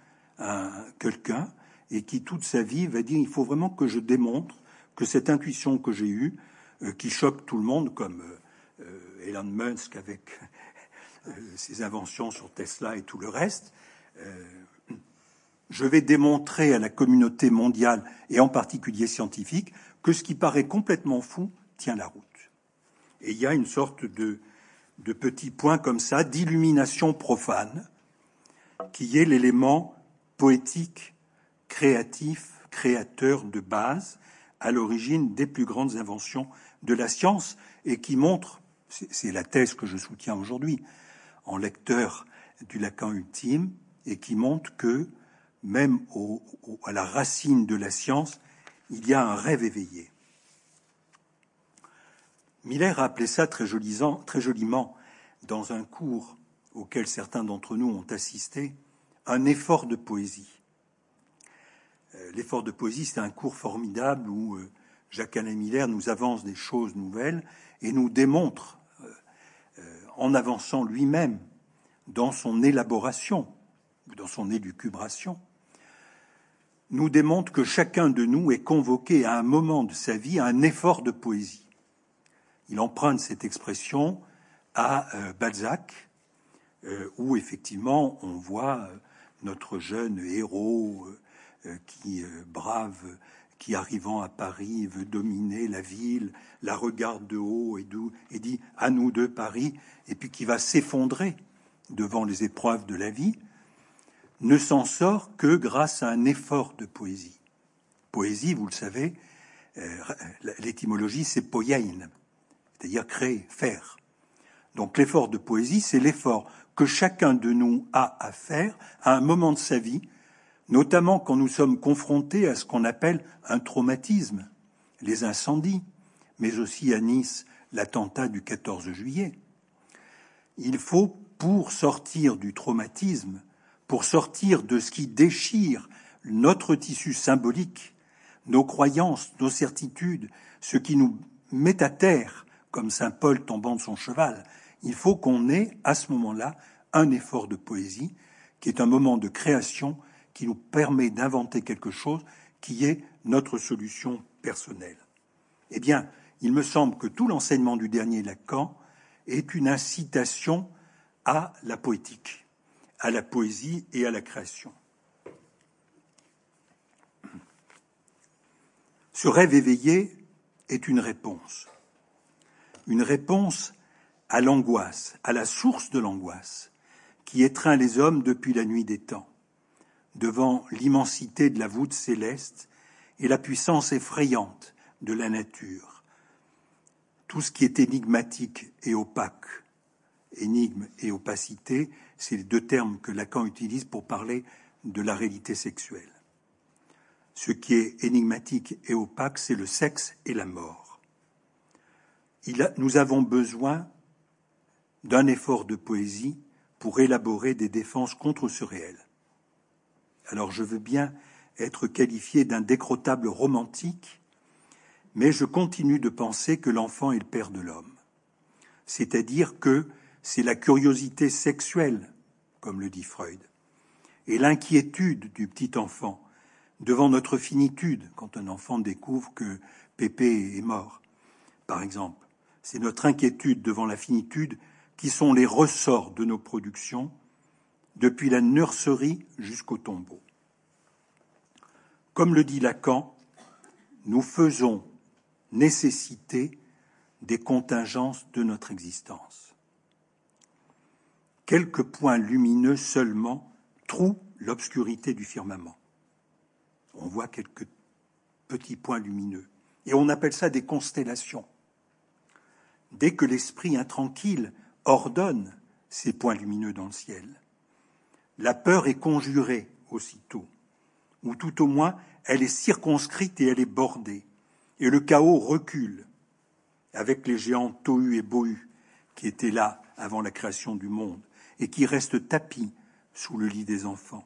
S2: quelqu'un et qui toute sa vie va dire il faut vraiment que je démontre que cette intuition que j'ai eue, qui choque tout le monde, comme euh, euh, Elon Musk avec ses inventions sur Tesla et tout le reste, je vais démontrer à la communauté mondiale et en particulier scientifique que ce qui paraît complètement fou tient la route. Et il y a une sorte de, de petit point comme ça d'illumination profane qui est l'élément poétique, créatif, créateur de base à l'origine des plus grandes inventions de la science et qui montre, c'est la thèse que je soutiens aujourd'hui en lecteur du Lacan ultime, et qui montre que même à la racine de la science, il y a un rêve éveillé. Miller a appelé ça très, très joliment, dans un cours auquel certains d'entre nous ont assisté, un effort de poésie. Euh, l'effort de poésie, c'est un cours formidable où euh, Jacques-Alain Miller nous avance des choses nouvelles et nous démontre, euh, en avançant lui-même dans son élaboration, dans son élucubration, nous démontre que chacun de nous est convoqué à un moment de sa vie à un effort de poésie. Il emprunte cette expression à euh, Balzac, euh, où effectivement on voit euh, notre jeune héros qui brave, qui arrivant à Paris veut dominer la ville, la regarde de haut et, dit à nous deux Paris, et puis qui va s'effondrer devant les épreuves de la vie ne s'en sort que grâce à un effort de poésie. Poésie, vous le savez, euh, l'étymologie c'est poiein, c'est-à-dire créer, faire. Donc l'effort de poésie, c'est l'effort que chacun de nous a à faire à un moment de sa vie, notamment quand nous sommes confrontés à ce qu'on appelle un traumatisme, les incendies, mais aussi à Nice l'attentat du 14 juillet. Il faut, pour sortir du traumatisme, pour sortir de ce qui déchire notre tissu symbolique, nos croyances, nos certitudes, ce qui nous met à terre, comme Saint Paul tombant de son cheval, il faut qu'on ait à ce moment-là un effort de poésie, qui est un moment de création qui nous permet d'inventer quelque chose qui est notre solution personnelle. Eh bien, il me semble que tout l'enseignement du dernier Lacan est une incitation à la poétique à la poésie et à la création. Ce rêve éveillé est une réponse. Une réponse à l'angoisse, à la source de l'angoisse qui étreint les hommes depuis la nuit des temps, devant l'immensité de la voûte céleste et la puissance effrayante de la nature. Tout ce qui est énigmatique et opaque énigme et opacité, c'est les deux termes que Lacan utilise pour parler de la réalité sexuelle. Ce qui est énigmatique et opaque, c'est le sexe et la mort. nous avons besoin d'un effort de poésie pour élaborer des défenses contre ce réel. Alors je veux bien être qualifié d'un décrottable romantique, mais je continue de penser que l'enfant est le père de l'homme. C'est-à-dire que c'est la curiosité sexuelle, comme le dit Freud, et l'inquiétude du petit enfant devant notre finitude, quand un enfant découvre que Pépé est mort, par exemple. C'est notre inquiétude devant la finitude qui sont les ressorts de nos productions, depuis la nurserie jusqu'au tombeau. Comme le dit Lacan, nous faisons nécessiter des contingences de notre existence. Quelques points lumineux seulement trouent l'obscurité du firmament on voit quelques petits points lumineux. Et on appelle ça des constellations. Dès que l'esprit intranquille ordonne ces points lumineux dans le ciel, la peur est conjurée aussitôt, ou tout au moins elle est circonscrite et elle est bordée, et le chaos recule, avec les géants Tohu et Bohu qui étaient là avant la création du monde, et qui restent tapis sous le lit des enfants.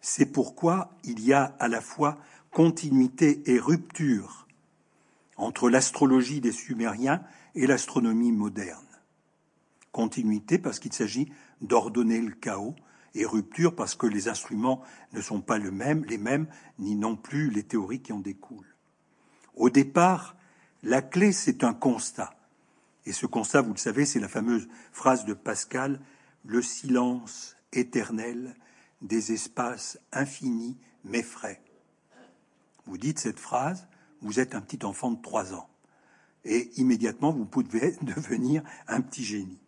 S2: C'est pourquoi il y a à la fois continuité et rupture entre l'astrologie des Sumériens et l'astronomie moderne. Continuité parce qu'il s'agit d'ordonner le chaos et rupture parce que les instruments ne sont pas les mêmes, ni non plus les théories qui en découlent. Au départ, la clé, c'est un constat. Et ce constat, vous le savez, c'est la fameuse phrase de Pascal, le silence éternel des espaces infinis mais frais. Vous dites cette phrase, vous êtes un petit enfant de trois ans. Et immédiatement, vous pouvez devenir un petit génie.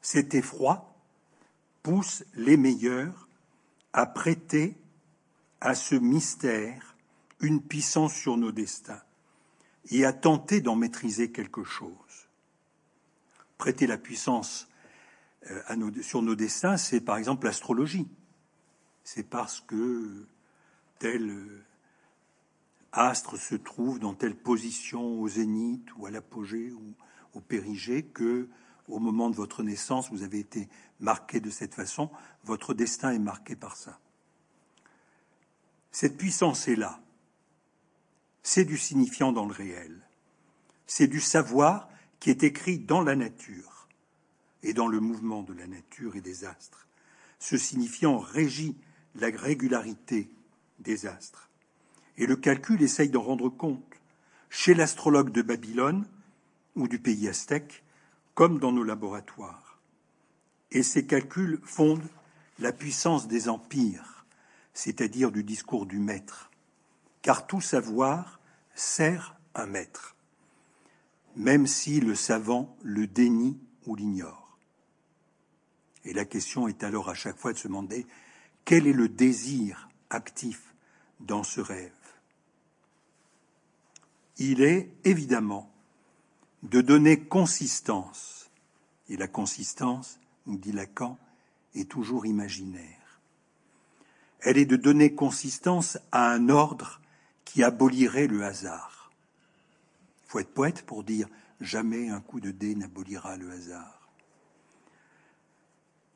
S2: Cet effroi pousse les meilleurs à prêter à ce mystère une puissance sur nos destins et à tenter d'en maîtriser quelque chose. Prêter la puissance euh, sur nos destins, c'est par exemple l'astrologie. C'est parce que tel euh, astre se trouve dans telle position au zénith ou à l'apogée ou au périgée que, au moment de votre naissance, vous avez été marqué de cette façon. Votre destin est marqué par ça. Cette puissance est là. C'est du signifiant dans le réel. C'est du savoir qui est écrit dans la nature et dans le mouvement de la nature et des astres. Ce signifiant régit la régularité des astres. Et le calcul essaye d'en rendre compte, chez l'astrologue de Babylone ou du pays aztèque, comme dans nos laboratoires. Et ces calculs fondent la puissance des empires, c'est-à-dire du discours du maître, car tout savoir sert un maître, même si le savant le dénie ou l'ignore. Et la question est alors à chaque fois de se demander quel est le désir actif dans ce rêve? Il est évidemment de donner consistance, et la consistance, nous dit Lacan, est toujours imaginaire. Elle est de donner consistance à un ordre qui abolirait le hasard. Faut être poète pour dire jamais un coup de dé n'abolira le hasard.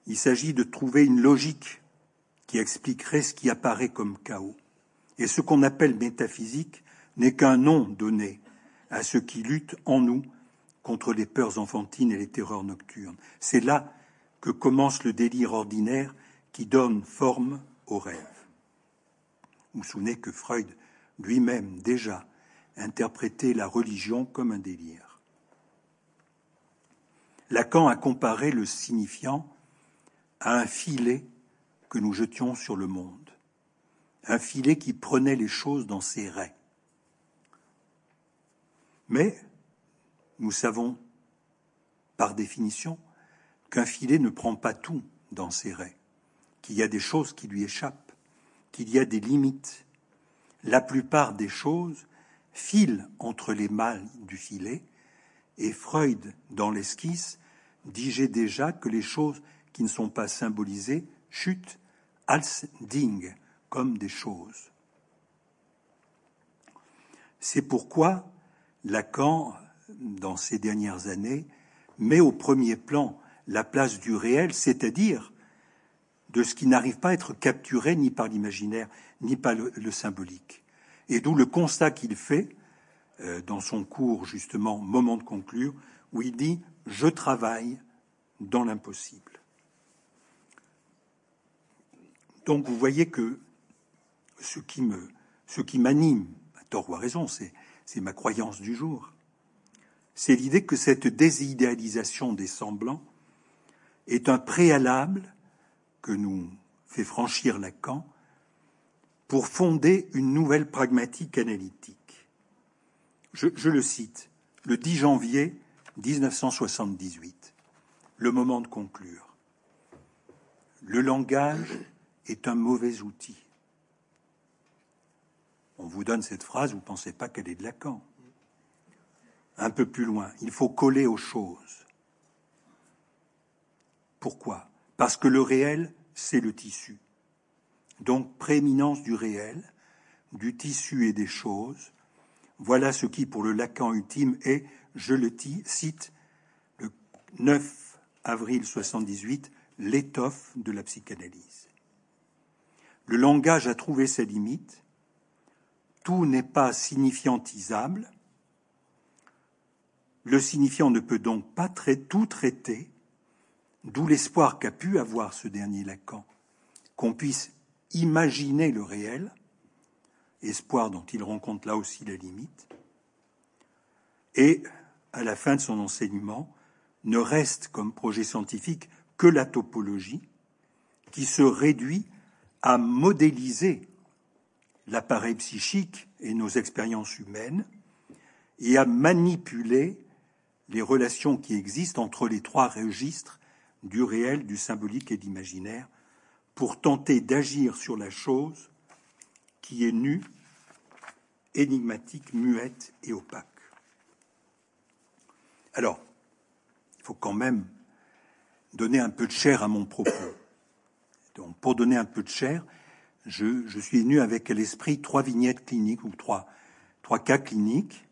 S2: Il s'agit de trouver une logique qui expliquerait ce qui apparaît comme chaos. Et ce qu'on appelle métaphysique n'est qu'un nom donné à ce qui lutte en nous contre les peurs enfantines et les terreurs nocturnes. C'est là que commence le délire ordinaire qui donne forme au rêve. Vous vous souvenez que Freud lui-même déjà interprétait la religion comme un délire. Lacan a comparé le signifiant à un filet que nous jetions sur le monde, un filet qui prenait les choses dans ses raies. Mais nous savons, par définition, qu'un filet ne prend pas tout dans ses raies, qu'il y a des choses qui lui échappent, qu'il y a des limites. La plupart des choses filent entre les mâles du filet, et Freud, dans l'esquisse, dis-je déjà que les choses qui ne sont pas symbolisées chutent als Ding, comme des choses. C'est pourquoi Lacan, dans ces dernières années, met au premier plan la place du réel, c'est-à-dire de ce qui n'arrive pas à être capturé ni par l'imaginaire, ni par le, symbolique. Et d'où le constat qu'il fait euh, dans son cours, justement, Moment de conclure, où il dit Je travaille dans l'impossible. Donc vous voyez que ce qui ce qui m'anime, à tort ou à raison, c'est ma croyance du jour. C'est l'idée que cette désidéalisation des semblants est un préalable que nous fait franchir Lacan pour fonder une nouvelle pragmatique analytique. Je, le cite, le 10 janvier 1978, le moment de conclure. Le langage est un mauvais outil. On vous donne cette phrase, vous ne pensez pas qu'elle est de Lacan. Un peu plus loin, il faut coller aux choses. Pourquoi? Parce que le réel, c'est le tissu. Donc, prééminence du réel, du tissu et des choses, voilà ce qui, pour le Lacan ultime, est, je le cite, le 9 avril 78, l'étoffe de la psychanalyse. Le langage a trouvé ses limites, tout n'est pas signifiantisable, le signifiant ne peut donc pas tout traiter, d'où l'espoir qu'a pu avoir ce dernier Lacan, qu'on puisse imaginer le réel, espoir dont il rencontre là aussi la limite, et à la fin de son enseignement, ne reste comme projet scientifique que la topologie, qui se réduit à modéliser l'appareil psychique et nos expériences humaines, et à manipuler les relations qui existent entre les trois registres du réel, du symbolique et de l'imaginaire, pour tenter d'agir sur la chose qui est nue, énigmatique, muette et opaque. Alors, il faut quand même donner un peu de chair à mon propos. Donc, pour donner un peu de chair, je, suis venu avec l'esprit trois vignettes cliniques ou trois, trois cas cliniques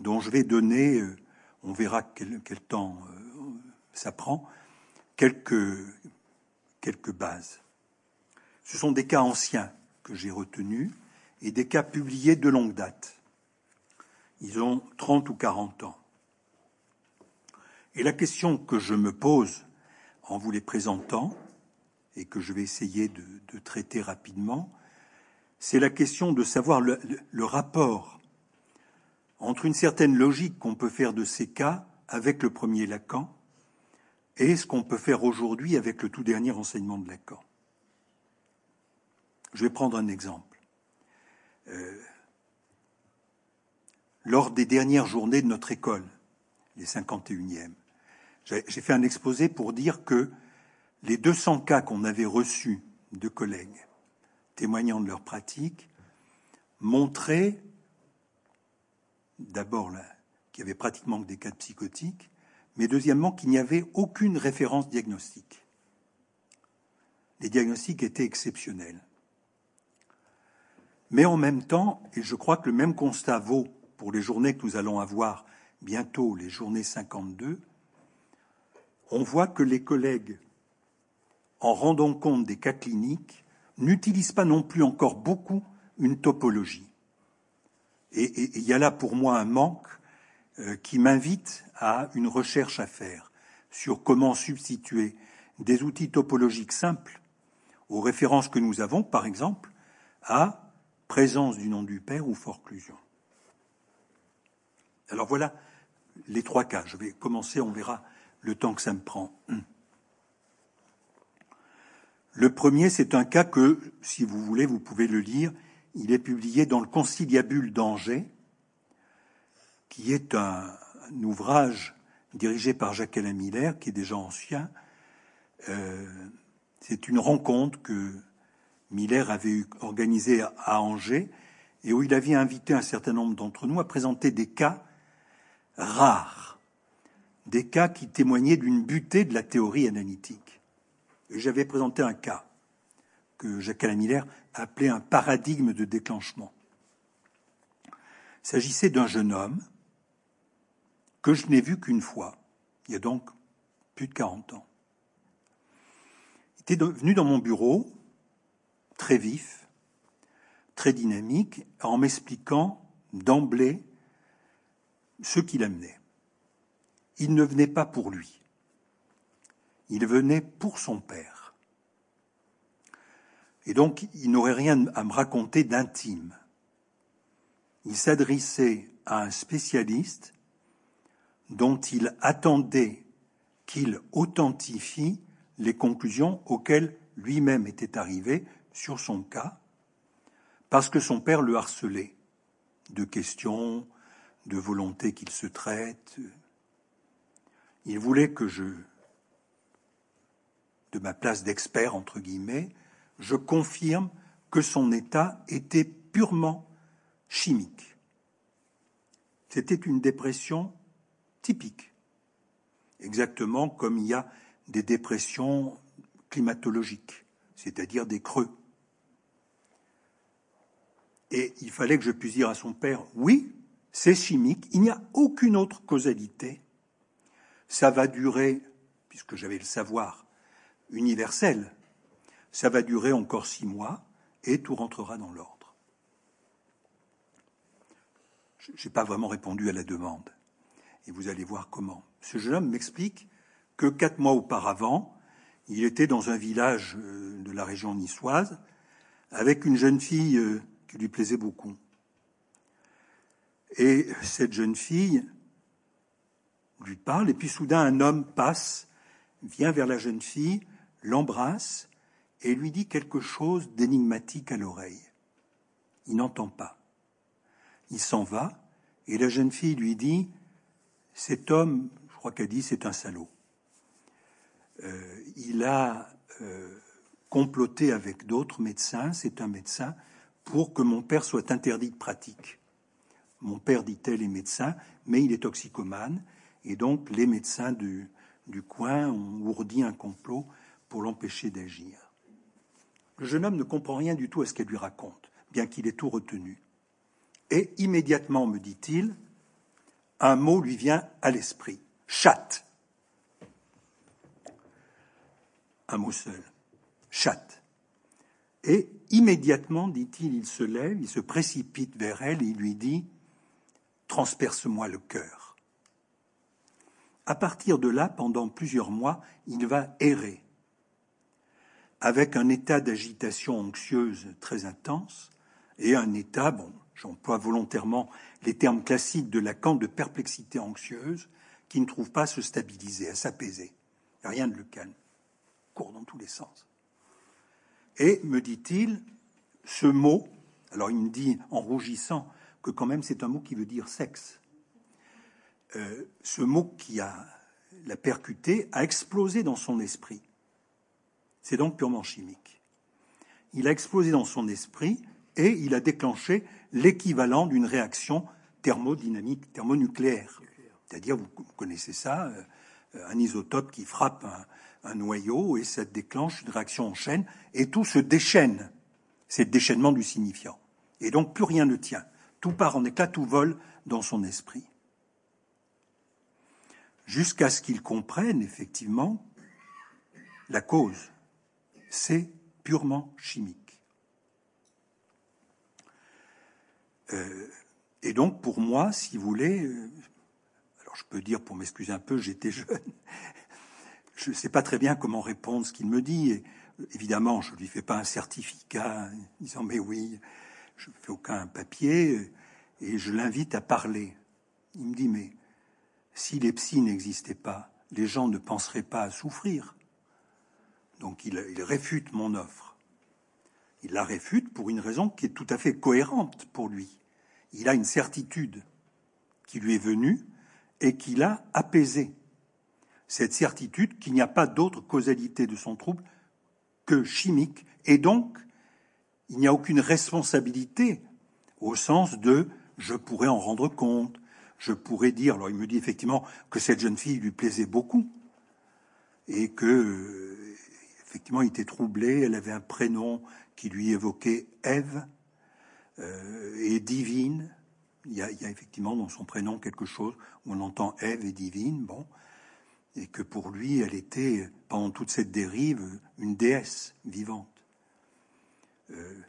S2: dont je vais donner euh, on verra quel, temps euh, ça prend, quelques, quelques bases. Ce sont des cas anciens que j'ai retenus et des cas publiés de longue date. Ils ont 30 ou 40 ans. Et la question que je me pose en vous les présentant, et que je vais essayer de, traiter rapidement, c'est la question de savoir le rapport entre une certaine logique qu'on peut faire de ces cas avec le premier Lacan et ce qu'on peut faire aujourd'hui avec le tout dernier enseignement de Lacan. Je vais prendre un exemple. Euh, lors des dernières journées de notre école, les 51e, j'ai fait un exposé pour dire que les 200 cas qu'on avait reçus de collègues témoignant de leur pratique montraient d'abord qu'il y avait pratiquement que des cas psychotiques, mais deuxièmement qu'il n'y avait aucune référence diagnostique. Les diagnostics étaient exceptionnels. Mais en même temps, et je crois que le même constat vaut pour les journées que nous allons avoir bientôt, les journées 52, on voit que les collègues, en rendant compte des cas cliniques, n'utilisent pas non plus encore beaucoup une topologie. Et il y a là pour moi un manque euh, qui m'invite à une recherche à faire sur comment substituer des outils topologiques simples aux références que nous avons, par exemple, à présence du nom du père ou forclusion. Alors voilà les trois cas. Je vais commencer, on verra le temps que ça me prend. Le premier, c'est un cas que, si vous voulez, vous pouvez le lire. Il est publié dans le Conciliabule d'Angers, qui est un, ouvrage dirigé par Jacques-Alain Miller, qui est déjà ancien. Euh, c'est une rencontre que Miller avait organisée à Angers et où il avait invité un certain nombre d'entre nous à présenter des cas rares des cas qui témoignaient d'une butée de la théorie analytique. J'avais présenté un cas que Jacques Miller appelait un paradigme de déclenchement. Il s'agissait d'un jeune homme que je n'ai vu qu'une fois, il y a donc plus de 40 ans. Il était venu dans mon bureau, très vif, très dynamique, en m'expliquant d'emblée ce qui l'amenait. Il ne venait pas pour lui. Il venait pour son père. Et donc, il n'aurait rien à me raconter d'intime. Il s'adressait à un spécialiste dont il attendait qu'il authentifie les conclusions auxquelles lui-même était arrivé sur son cas, parce que son père le harcelait de questions, de volonté qu'il se traite. Il voulait que je, de ma place d'expert, entre guillemets, je confirme que son état était purement chimique. C'était une dépression typique, exactement comme il y a des dépressions climatologiques, c'est-à-dire des creux. Et il fallait que je puisse dire à son père, oui, c'est chimique, il n'y a aucune autre causalité. Ça va durer, puisque j'avais le savoir universel, ça va durer encore six mois et tout rentrera dans l'ordre. Je n'ai pas vraiment répondu à la demande. Et vous allez voir comment. Ce jeune homme m'explique que quatre mois auparavant, il était dans un village euh, de la région niçoise avec une jeune fille euh, qui lui plaisait beaucoup. Et cette jeune fille lui parle, et puis soudain un homme passe, vient vers la jeune fille, l'embrasse et lui dit quelque chose d'énigmatique à l'oreille. Il n'entend pas. Il s'en va, et la jeune fille lui dit, cet homme, je crois qu'elle dit, c'est un salaud. Euh, il a euh, comploté avec d'autres médecins, c'est un médecin, pour que mon père soit interdit de pratique. Mon père, dit-elle, est médecin, mais il est toxicomane, et donc les médecins du, du coin ont ourdi un complot pour l'empêcher d'agir. Le jeune homme ne comprend rien du tout à ce qu'elle lui raconte, bien qu'il ait tout retenu. Et immédiatement, me dit-il, un mot lui vient à l'esprit. Chatte. Un mot seul. Chatte. Et immédiatement, dit-il, il se lève, il se précipite vers elle et il lui dit Transperce-moi le cœur. À partir de là, pendant plusieurs mois, il va errer, avec un état d'agitation anxieuse très intense et un état, j'emploie volontairement les termes classiques de Lacan de perplexité anxieuse, qui ne trouve pas à se stabiliser, à s'apaiser. Rien ne le calme. Court dans tous les sens. Et, me dit-il, ce mot, alors il me dit en rougissant que quand même c'est un mot qui veut dire sexe. Euh, ce mot qui a l'a percuté a explosé dans son esprit. C'est donc purement chimique. Il a explosé dans son esprit et il a déclenché l'équivalent d'une réaction thermodynamique, thermonucléaire. C'est-à-dire, vous connaissez ça, euh, un isotope qui frappe un, noyau et ça déclenche une réaction en chaîne et tout se déchaîne. C'est le déchaînement du signifiant. Et donc plus rien ne tient. Tout part en éclat, tout vole dans son esprit. Jusqu'à ce qu'il comprenne effectivement la cause. C'est purement chimique. Euh, et donc, pour moi, si vous voulez, euh, alors je peux dire, pour m'excuser un peu, j'étais jeune, je ne sais pas très bien comment répondre ce qu'il me dit. Et, évidemment, je ne lui fais pas un certificat disant, mais oui, je ne fais aucun papier, et je l'invite à parler. Il me dit, mais si les psys n'existaient pas, les gens ne penseraient pas à souffrir. Donc il, réfute mon offre. Il la réfute pour une raison qui est tout à fait cohérente pour lui. Il a une certitude qui lui est venue et qui l'a apaisé. Cette certitude qu'il n'y a pas d'autre causalité de son trouble que chimique, et donc il n'y a aucune responsabilité au sens de je pourrais en rendre compte, je pourrais dire, alors il me dit effectivement que cette jeune fille lui plaisait beaucoup et que effectivement il était troublé, elle avait un prénom qui lui évoquait Ève euh, et divine. Il y, a, effectivement dans son prénom quelque chose où on entend Ève et divine, bon, et que pour lui elle était pendant toute cette dérive une déesse vivante. Euh,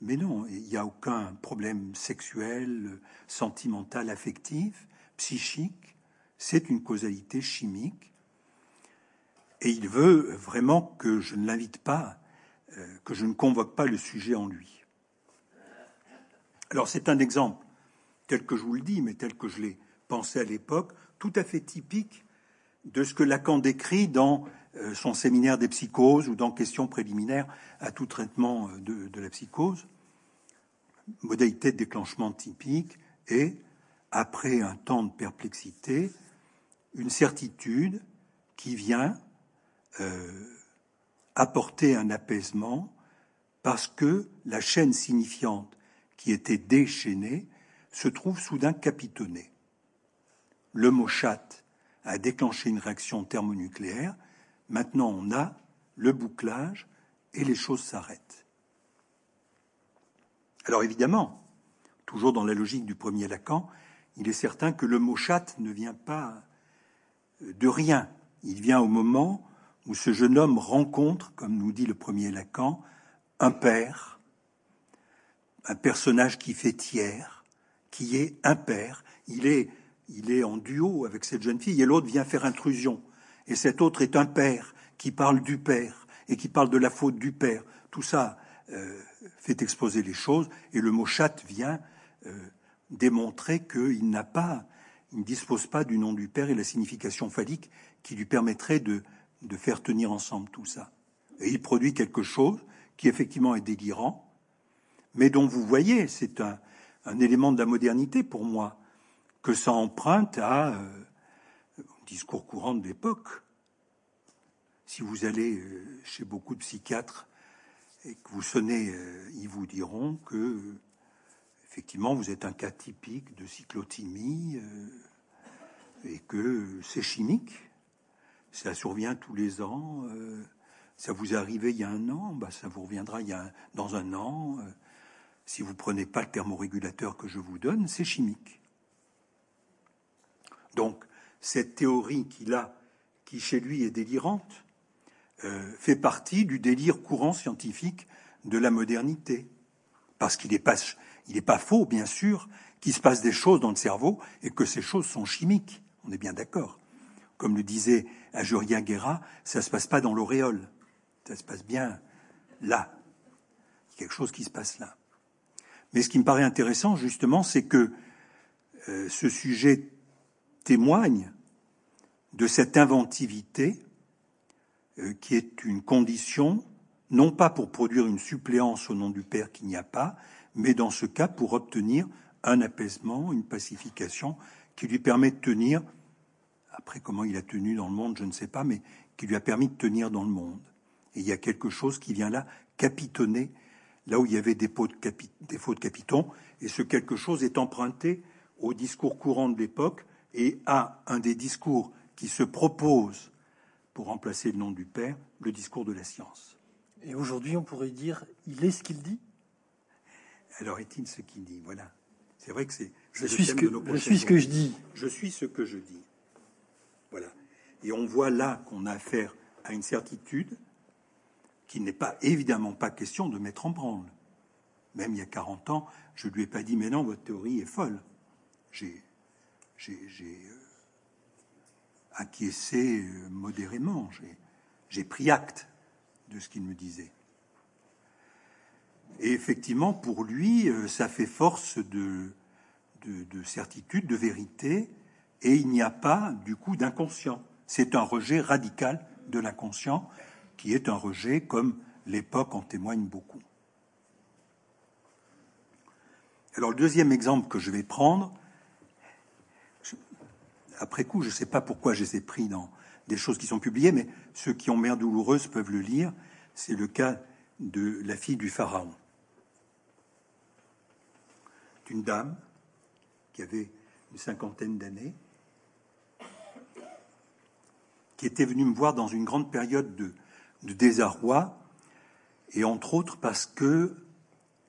S2: mais non, il n'y a aucun problème sexuel, sentimental, affectif, psychique. C'est une causalité chimique. Et il veut vraiment que je ne l'invite pas, euh, que je ne convoque pas le sujet en lui. Alors c'est un exemple, tel que je vous le dis, mais tel que je l'ai pensé à l'époque, tout à fait typique de ce que Lacan décrit dans euh, son séminaire des psychoses ou dans Questions préliminaires à tout traitement euh, de, de la psychose. Modalité de déclenchement typique et, après un temps de perplexité, une certitude qui vient euh, apporter un apaisement parce que la chaîne signifiante qui était déchaînée se trouve soudain capitonnée. Le mot chat a déclenché une réaction thermonucléaire Maintenant, on a le bouclage et les choses s'arrêtent. Alors évidemment, toujours dans la logique du premier Lacan, il est certain que le mot chat ne vient pas de rien. Il vient au moment où ce jeune homme rencontre, comme nous dit le premier Lacan, un père, un personnage qui fait tiers, qui est un père. Il est, il est en duo avec cette jeune fille et l'autre vient faire intrusion et cet autre est un père qui parle du père et qui parle de la faute du père. Tout ça euh, fait exposer les choses et le mot chat vient euh, démontrer qu'il n'a pas, il ne dispose pas du nom du père et la signification phallique qui lui permettrait de, de faire tenir ensemble tout ça. Et il produit quelque chose qui effectivement est délirant, mais dont vous voyez, c'est un, élément de la modernité pour moi, que ça emprunte à euh, discours courant de l'époque. Si vous allez euh, chez beaucoup de psychiatres et que vous sonnez, euh, ils vous diront que effectivement vous êtes un cas typique de cyclothymie euh, et que c'est chimique. Ça survient tous les ans. Ça vous est arrivé il y a un an, bah ça vous reviendra dans un an. Si vous prenez pas le thermorégulateur que je vous donne, c'est chimique. Donc, cette théorie qu'il a, qui chez lui est délirante, euh, fait partie du délire courant scientifique de la modernité. Parce qu'il n'est pas, pas faux, bien sûr, qu'il se passe des choses dans le cerveau et que ces choses sont chimiques. On est bien d'accord. Comme le disait Ajuria Guerra, ça ne se passe pas dans l'auréole. Ça se passe bien là. Il y a quelque chose qui se passe là. Mais ce qui me paraît intéressant, justement, c'est que euh, ce sujet témoigne de cette inventivité euh, qui est une condition, non pas pour produire une suppléance au nom du Père qu'il n'y a pas, mais dans ce cas pour obtenir un apaisement, une pacification qui lui permet de tenir, après comment il a tenu dans le monde, je ne sais pas, mais qui lui a permis de tenir dans le monde. Et il y a quelque chose qui vient là capitonner, là où il y avait des, pots de des faux de capitons, et ce quelque chose est emprunté au discours courant de l'époque, et à un des discours qui se propose pour remplacer le nom du Père, le discours de la science.
S1: Et aujourd'hui, on pourrait dire, il est ce qu'il dit?
S2: Alors est-il ce qu'il dit? Voilà. C'est vrai que c'est.
S1: Je, suis ce, que, je suis ce que je dis.
S2: Je suis ce que je dis. Voilà. Et on voit là qu'on a affaire à une certitude qu'il n'est pas évidemment pas question de mettre en branle. Même il y a 40 ans, je ne lui ai pas dit, mais non, votre théorie est folle. J'ai euh, acquiescé euh, modérément, j'ai pris acte de ce qu'il me disait. Et effectivement, pour lui, euh, ça fait force de, certitude, de vérité, et il n'y a pas, du coup, d'inconscient. C'est un rejet radical de l'inconscient, qui est un rejet comme l'époque en témoigne beaucoup. Alors, le deuxième exemple que je vais prendre, après coup, je ne sais pas pourquoi je les ai pris dans des choses qui sont publiées, mais ceux qui ont mère douloureuse peuvent le lire. C'est le cas de la fille du pharaon. Une dame qui avait une cinquantaine d'années, qui était venue me voir dans une grande période de, désarroi, et entre autres parce que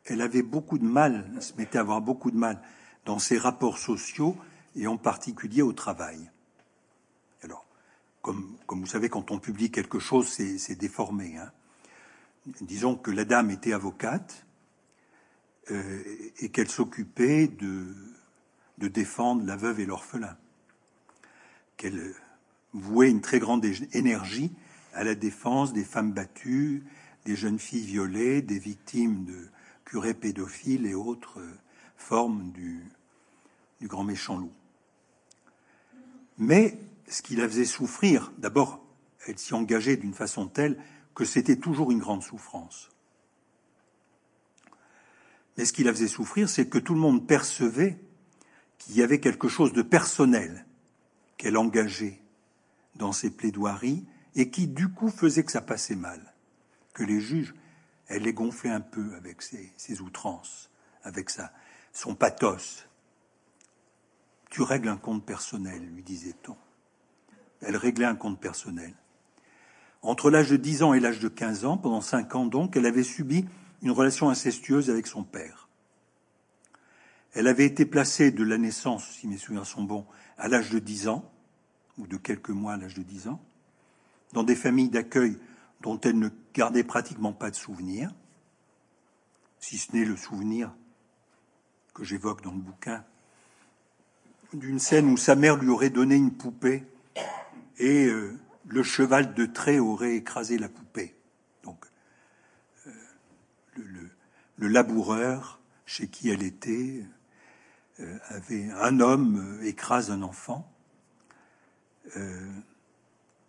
S2: elle avait beaucoup de mal, elle se mettait à avoir beaucoup de mal dans ses rapports sociaux et en particulier au travail. Alors, comme, comme vous savez, quand on publie quelque chose, c'est déformé. Hein. Disons que la dame était avocate euh, et qu'elle s'occupait de, de défendre la veuve et l'orphelin, qu'elle vouait une très grande énergie à la défense des femmes battues, des jeunes filles violées, des victimes de curés pédophiles et autres euh, formes du, du grand méchant loup. Mais ce qui la faisait souffrir, d'abord, elle s'y engageait d'une façon telle que c'était toujours une grande souffrance. Mais ce qui la faisait souffrir, c'est que tout le monde percevait qu'il y avait quelque chose de personnel qu'elle engageait dans ses plaidoiries et qui, du coup, faisait que ça passait mal. Que les juges, elle les gonflait un peu avec ses, outrances, avec sa, son pathos. Tu règles un compte personnel, lui disait-on. Elle réglait un compte personnel. Entre l'âge de 10 ans et l'âge de 15 ans, pendant 5 ans donc, elle avait subi une relation incestueuse avec son père. Elle avait été placée de la naissance, si mes souvenirs sont bons, à l'âge de 10 ans, ou de quelques mois à l'âge de 10 ans, dans des familles d'accueil dont elle ne gardait pratiquement pas de souvenirs, si ce n'est le souvenir que j'évoque dans le bouquin d'une scène où sa mère lui aurait donné une poupée et euh, le cheval de trait aurait écrasé la poupée. Donc, euh, le, laboureur chez qui elle était euh, avait un homme écrase un enfant.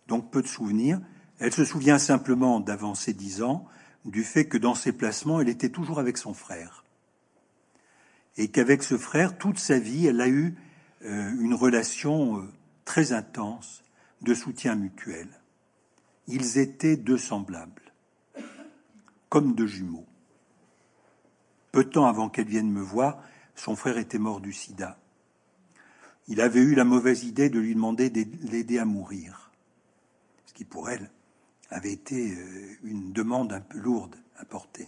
S2: Donc peu de souvenirs. Elle se souvient simplement d'avant ses dix ans du fait que dans ses placements, elle était toujours avec son frère. Et qu'avec ce frère, toute sa vie, elle a eu euh, une relation euh, très intense de soutien mutuel. Ils étaient deux semblables, comme deux jumeaux. Peu de temps avant qu'elle vienne me voir, son frère était mort du sida. Il avait eu la mauvaise idée de lui demander de l'aider à mourir, ce qui pour elle avait été euh, une demande un peu lourde à porter.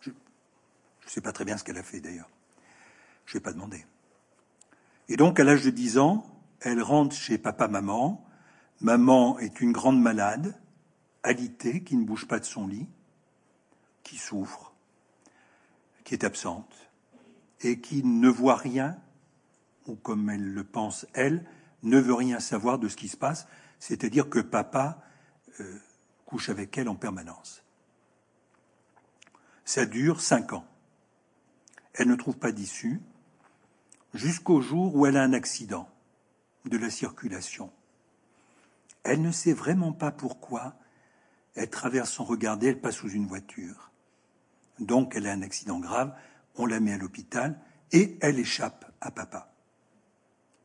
S2: Je ne sais pas très bien ce qu'elle a fait d'ailleurs. Je n'ai pas demandé. Et donc, à l'âge de 10 ans, elle rentre chez papa-maman. Maman est une grande malade, alitée, qui ne bouge pas de son lit, qui souffre, qui est absente, et qui ne voit rien, comme elle le pense, elle, ne veut rien savoir de ce qui se passe, c'est-à-dire que papa euh, couche avec elle en permanence. Ça dure cinq ans. Elle ne trouve pas d'issue jusqu'au jour où elle a un accident de la circulation. Elle ne sait vraiment pas pourquoi. Elle traverse sans regarder, elle passe sous une voiture. Donc elle a un accident grave, on la met à l'hôpital et elle échappe à papa.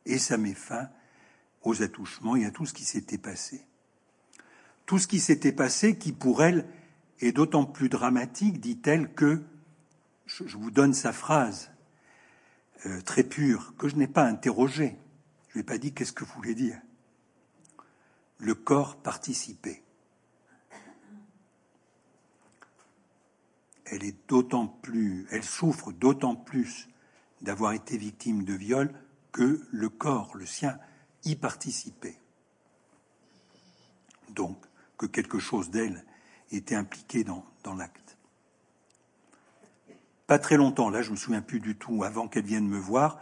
S2: Et ça met fin aux attouchements et à tout ce qui s'était passé. Tout ce qui s'était passé qui pour elle est d'autant plus dramatique, dit-elle, que, je vous donne sa phrase, euh, très pur, que je n'ai pas interrogé. Je n'ai pas dit qu'est-ce que vous voulez dire. Le corps participait. Elle est d'autant plus, elle souffre d'autant plus d'avoir été victime de viol que le corps, le sien, y participait. Donc, que quelque chose d'elle était impliqué dans, l'acte pas très longtemps, là je me souviens plus du tout, avant qu'elle vienne me voir,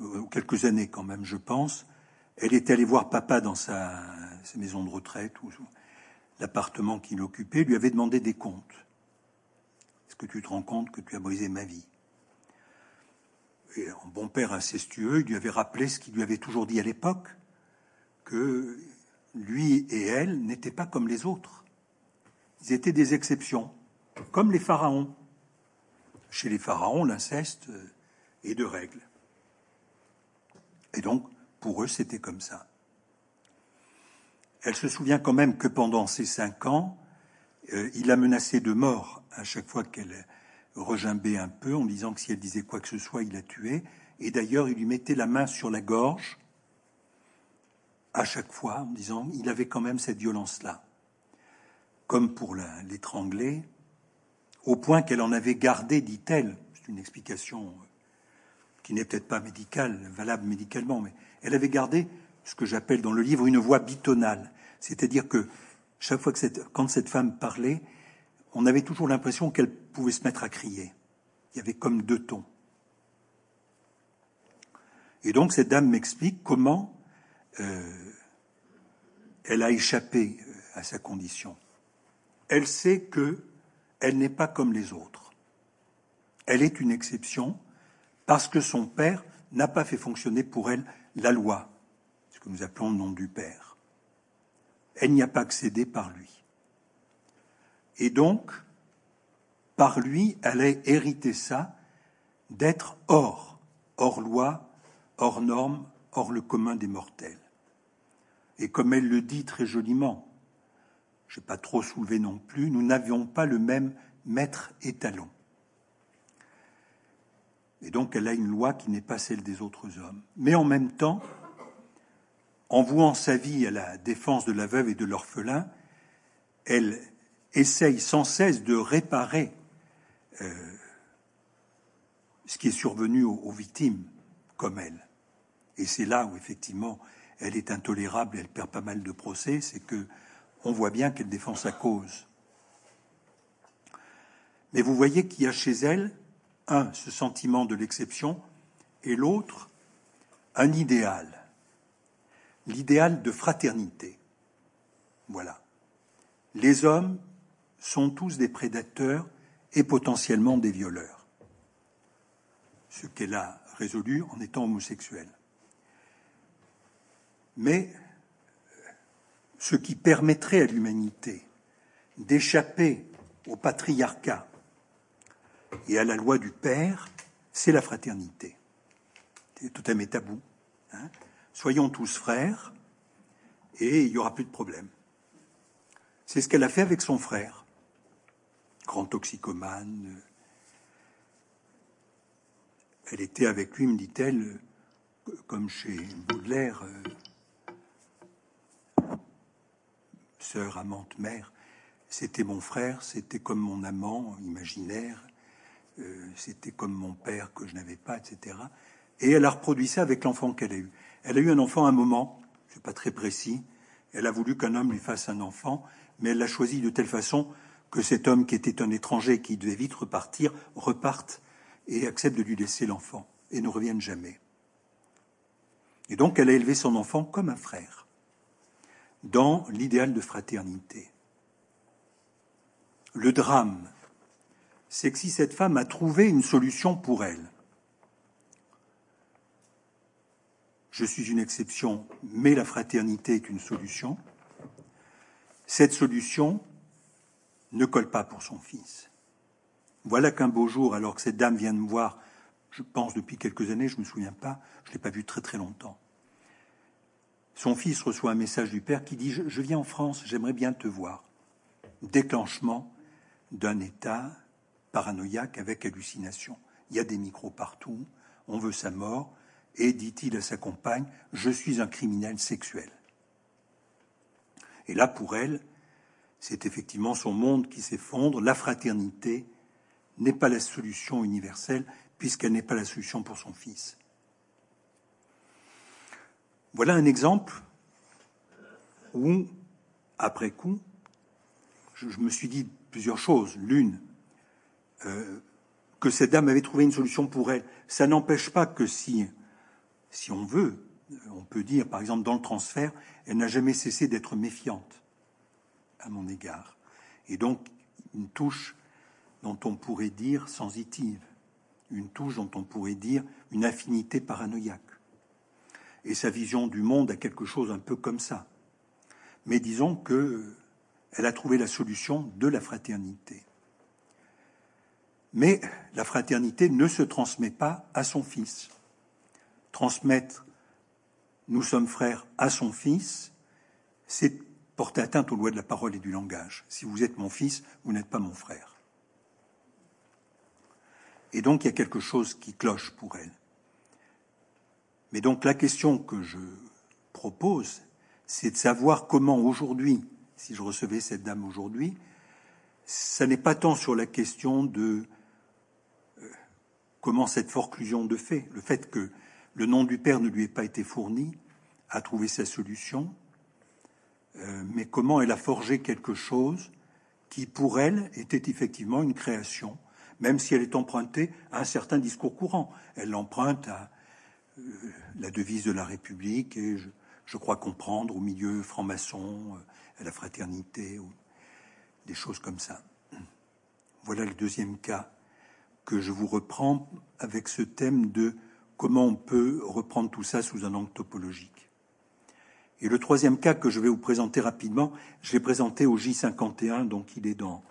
S2: euh, quelques années quand même je pense, elle est allée voir papa dans sa, maison de retraite ou l'appartement qu'il occupait, lui avait demandé des comptes. Est-ce que tu te rends compte que tu as brisé ma vie? Et un bon père incestueux, il lui avait rappelé ce qu'il lui avait toujours dit à l'époque, que lui et elle n'étaient pas comme les autres. Ils étaient des exceptions, comme les pharaons. Chez les pharaons, l'inceste est de règle. Et donc, pour eux, c'était comme ça. Elle se souvient quand même que pendant ces cinq ans, euh, il a menacé de mort à chaque fois qu'elle regimbait un peu, en disant que si elle disait quoi que ce soit, il la tuait. Et d'ailleurs, il lui mettait la main sur la gorge à chaque fois en disant il avait quand même cette violence-là, comme pour l'étrangler, au point qu'elle en avait gardé, dit-elle, c'est une explication qui n'est peut-être pas médicale, valable médicalement, mais elle avait gardé ce que j'appelle dans le livre une voix bitonale, c'est-à-dire que chaque fois que quand cette femme parlait, on avait toujours l'impression qu'elle pouvait se mettre à crier. Il y avait comme deux tons. Et donc cette dame m'explique comment euh, elle a échappé euh, à sa condition. Elle sait que elle n'est pas comme les autres. Elle est une exception parce que son père n'a pas fait fonctionner pour elle la loi, ce que nous appelons le nom du père. Elle n'y a pas accédé par lui. Et donc, par lui, elle a hérité ça d'être hors, hors loi, hors norme, hors le commun des mortels. Et comme elle le dit très joliment, je n'ai pas trop soulevé non plus, nous n'avions pas le même maître étalon. Et donc elle a une loi qui n'est pas celle des autres hommes. Mais en même temps, en vouant sa vie à la défense de la veuve et de l'orphelin, elle essaye sans cesse de réparer euh, ce qui est survenu aux, victimes comme elle. Et c'est là où effectivement elle est intolérable, elle perd pas mal de procès, c'est que on voit bien qu'elle défend sa cause. Mais vous voyez qu'il y a chez elle, un, ce sentiment de l'exception, et l'autre, un idéal, l'idéal de fraternité. Voilà. Les hommes sont tous des prédateurs et potentiellement des violeurs. Ce qu'elle a résolu en étant homosexuelle. Mais ce qui permettrait à l'humanité d'échapper au patriarcat et à la loi du Père, c'est la fraternité. Tout un tabou. Hein. Soyons tous frères et il n'y aura plus de problème. C'est ce qu'elle a fait avec son frère, grand toxicomane. Elle était avec lui, me dit-elle, comme chez Baudelaire, euh, sœur, amante, mère. C'était mon frère, c'était comme mon amant imaginaire, euh, c'était comme mon père que je n'avais pas, etc. Et elle a reproduit ça avec l'enfant qu'elle a eu. Elle a eu un enfant à un moment, c'est pas très précis. Elle a voulu qu'un homme lui fasse un enfant, mais elle l'a choisi de telle façon que cet homme qui était un étranger, qui devait vite repartir, reparte et accepte de lui laisser l'enfant et ne revienne jamais. Et donc elle a élevé son enfant comme un frère dans l'idéal de fraternité. Le drame, c'est que si cette femme a trouvé une solution pour elle, je suis une exception, mais la fraternité est une solution, cette solution ne colle pas pour son fils. Voilà qu'un beau jour, alors que cette dame vient de me voir, je pense depuis quelques années, je ne me souviens pas, je ne l'ai pas vu très très longtemps, son fils reçoit un message du père qui dit je, viens en France, j'aimerais bien te voir. Déclenchement d'un état paranoïaque avec hallucination. Il y a des micros partout, on veut sa mort, et dit-il à sa compagne Je suis un criminel sexuel. Et là, pour elle, c'est effectivement son monde qui s'effondre. La fraternité n'est pas la solution universelle, puisqu'elle n'est pas la solution pour son fils. Voilà un exemple où, après coup, je, me suis dit plusieurs choses. L'une, euh, que cette dame avait trouvé une solution pour elle. Ça n'empêche pas que si, si on veut, on peut dire, par exemple, dans le transfert, elle n'a jamais cessé d'être méfiante à mon égard. Et donc, une touche dont on pourrait dire sensitive, une touche dont on pourrait dire une affinité paranoïaque et sa vision du monde a quelque chose un peu comme ça. Mais disons que elle a trouvé la solution de la fraternité. Mais la fraternité ne se transmet pas à son fils. Transmettre nous sommes frères à son fils, c'est porter atteinte aux lois de la parole et du langage. Si vous êtes mon fils, vous n'êtes pas mon frère. Et donc il y a quelque chose qui cloche pour elle. Mais donc la question que je propose, c'est de savoir comment aujourd'hui, si je recevais cette dame aujourd'hui, ça n'est pas tant sur la question de euh, comment cette forclusion de fait, le fait que le nom du père ne lui ait pas été fourni, a trouvé sa solution, euh, mais comment elle a forgé quelque chose qui, pour elle, était effectivement une création, même si elle est empruntée à un certain discours courant. Elle l'emprunte à euh, la devise de la République et je, crois comprendre au milieu franc-maçon, euh, à la fraternité, des choses comme ça. Voilà le deuxième cas que je vous reprends avec ce thème de comment on peut reprendre tout ça sous un angle topologique. Et le troisième cas que je vais vous présenter rapidement, je l'ai présenté au J51, donc il est dans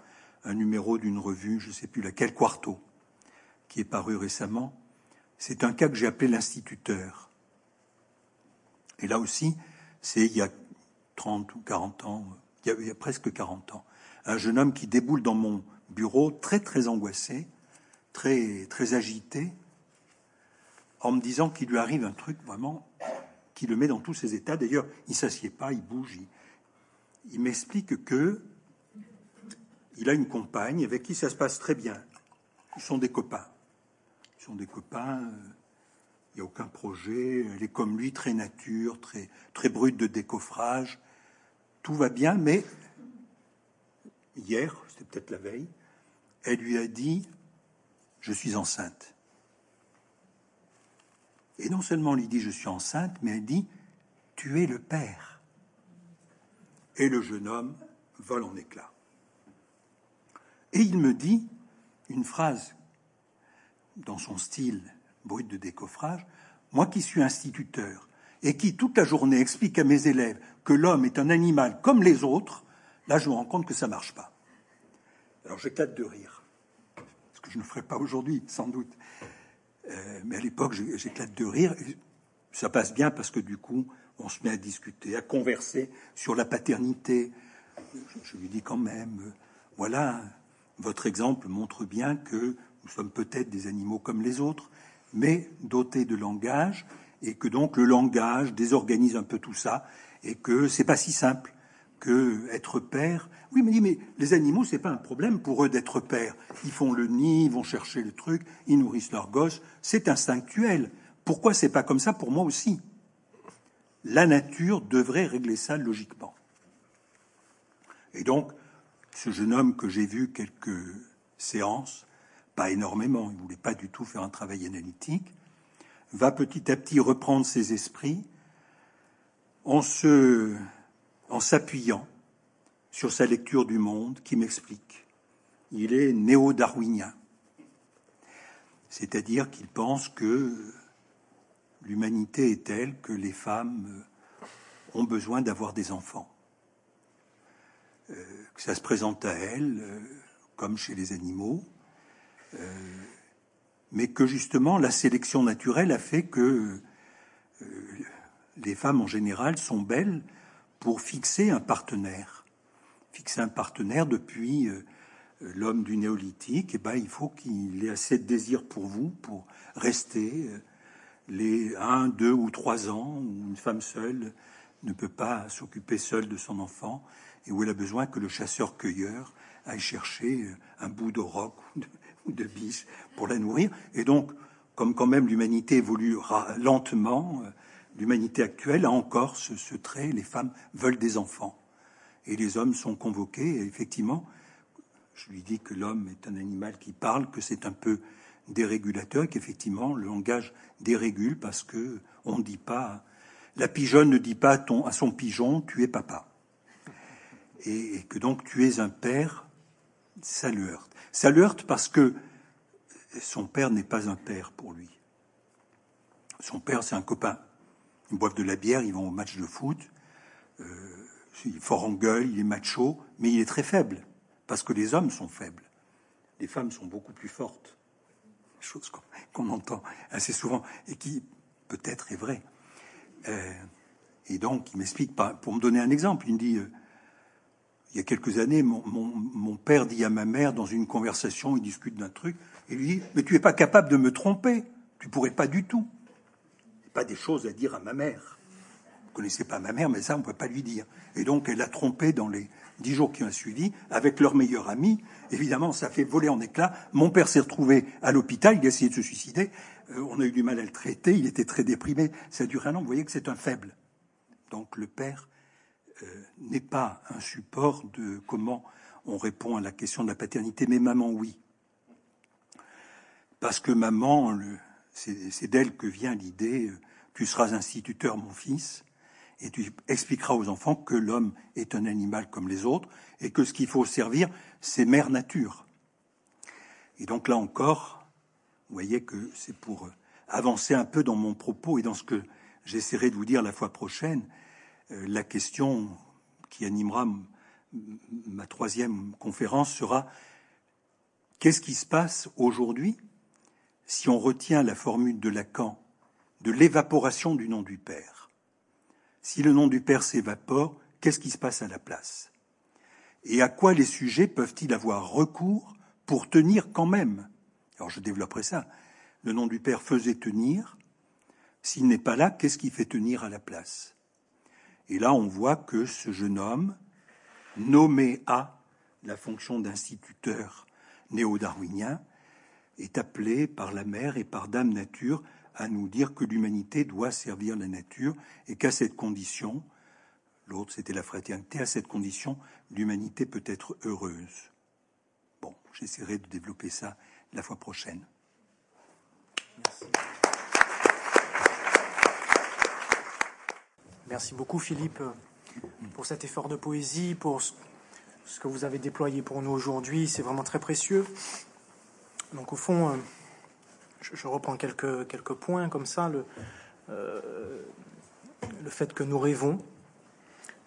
S2: un numéro d'une revue, je ne sais plus laquelle, Quarto, qui est paru récemment. C'est un cas que j'ai appelé l'instituteur. Et là aussi, c'est il y a 30 ou 40 ans, il y, a, il y a presque 40 ans, un jeune homme qui déboule dans mon bureau, très très angoissé, très très agité, en me disant qu'il lui arrive un truc vraiment qui le met dans tous ses états. D'ailleurs, il s'assied pas, il bouge. Il, m'explique que il a une compagne avec qui ça se passe très bien. Ils sont des copains. Ils sont des copains. Euh, il n'y a aucun projet. Elle est comme lui, très nature, très très brute de décoffrage. Tout va bien, mais hier, c'était peut-être la veille, elle lui a dit Je suis enceinte. Et non seulement lui dit je suis enceinte, mais elle dit tu es le père. Et le jeune homme vole en éclats. Et il me dit une phrase dans son style brut de décoffrage, moi qui suis instituteur et qui toute la journée explique à mes élèves que l'homme est un animal comme les autres, là je me rends compte que ça marche pas. Alors j'éclate de rire, ce que je ne ferai pas aujourd'hui sans doute. Euh, mais à l'époque, j'éclate de rire. ça passe bien parce que du coup, on se met à discuter, à converser sur la paternité. Je, lui dis quand même, euh, voilà, votre exemple montre bien que nous sommes peut-être des animaux comme les autres, mais dotés de langage, et que donc le langage désorganise un peu tout ça, et que c'est pas si simple que être père. Oui, mais, mais les animaux, c'est pas un problème pour eux d'être père. Ils font le nid, ils vont chercher le truc, ils nourrissent leurs gosses. C'est instinctuel. Pourquoi c'est pas comme ça pour moi aussi? La nature devrait régler ça logiquement. Et donc, ce jeune homme que j'ai vu quelques séances, pas énormément, il voulait pas du tout faire un travail analytique, va petit à petit reprendre ses esprits en se en s'appuyant sur sa lecture du monde qui m'explique. Il est néo-darwinien, c'est-à-dire qu'il pense que l'humanité est telle que les femmes ont besoin d'avoir des enfants, euh, que ça se présente à elles euh, comme chez les animaux, euh, mais que justement la sélection naturelle a fait que les femmes en général sont belles pour fixer un partenaire. Fixer un partenaire depuis euh, l'homme du néolithique, eh ben, il faut qu'il ait assez de désir pour vous, pour rester euh, les un, deux ou trois ans où une femme seule ne peut pas s'occuper seule de son enfant et où elle a besoin que le chasseur-cueilleur aille chercher euh, un bout de roc ou de, biche pour la nourrir. Et donc, comme quand même l'humanité évolue lentement, l'humanité actuelle a encore ce, trait, les femmes veulent des enfants. Et les hommes sont convoqués, et effectivement, je lui dis que l'homme est un animal qui parle, que c'est un peu dérégulateur, qu'effectivement, le langage dérégule parce que on ne dit pas, la pigeonne ne dit pas à, son pigeon, tu es papa. Et, que donc tu es un père, ça le heurte. Ça le heurte parce que son père n'est pas un père pour lui. Son père, c'est un copain. Ils boivent de la bière, ils vont au match de foot. Euh, il est fort en gueule, il est macho, mais il est très faible, parce que les hommes sont faibles. Les femmes sont beaucoup plus fortes. Chose qu'on entend assez souvent et qui peut-être est vraie. Euh, et donc, il m'explique, pour me donner un exemple, il me dit, euh, il y a quelques années, mon, père dit à ma mère, dans une conversation, il discute d'un truc, et lui dit, mais tu es pas capable de me tromper, tu pourrais pas du tout des choses à dire à ma mère. Vous connaissez pas ma mère, mais ça, on ne peut pas lui dire. Et donc, elle a trompé dans les dix jours qui ont suivi avec leur meilleur ami. Évidemment, ça fait voler en éclats. Mon père s'est retrouvé à l'hôpital, il a essayé de se suicider. Euh, on a eu du mal à le traiter, il était très déprimé. Ça a duré un an. Vous voyez que c'est un faible. Donc, le père euh, n'est pas un support de comment on répond à la question de la paternité, mais maman, oui. Parce que maman, c'est d'elle que vient l'idée, euh, tu seras instituteur, mon fils, et tu expliqueras aux enfants que l'homme est un animal comme les autres, et que ce qu'il faut servir, c'est mère nature. Et donc là encore, vous voyez que c'est pour euh, avancer un peu dans mon propos et dans ce que j'essaierai de vous dire la fois prochaine, euh, la question qui animera ma troisième conférence sera qu'est-ce qui se passe aujourd'hui si on retient la formule de Lacan de l'évaporation du nom du Père Si le nom du Père s'évapore, qu'est-ce qui se passe à la place? Et à quoi les sujets peuvent-ils avoir recours pour tenir quand même? Alors je développerai ça. Le nom du Père faisait tenir. S'il n'est pas là, qu'est-ce qui fait tenir à la place? Et là, on voit que ce jeune homme, nommé à la fonction d'instituteur néo-darwinien, est appelé par la mère et par Dame Nature à nous dire que l'humanité doit servir la nature et qu'à cette condition, l'autre c'était la fraternité, à cette condition, l'humanité peut être heureuse. Bon, j'essaierai de développer ça la fois prochaine.
S3: Merci. Beaucoup Philippe pour cet effort de poésie, pour ce que vous avez déployé pour nous aujourd'hui. C'est vraiment très précieux. Donc au fond, euh, je, reprends quelques, quelques points comme ça. Le, euh, le fait que nous rêvons,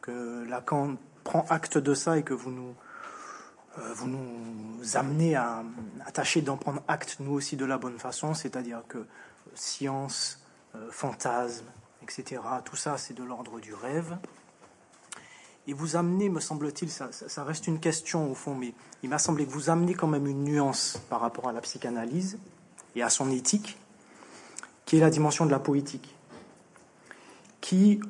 S3: que Lacan prend acte de ça et que vous nous, euh, vous nous amenez à, à tâcher d'en prendre acte nous aussi de la bonne façon, c'est-à-dire que science, fantasme, etc., tout ça c'est de l'ordre du rêve. Et vous amenez, me semble-t-il, ça, reste une question au fond, mais il m'a semblé que vous amenez quand même une nuance par rapport à la psychanalyse et à son éthique, qui est la dimension de la poétique, qui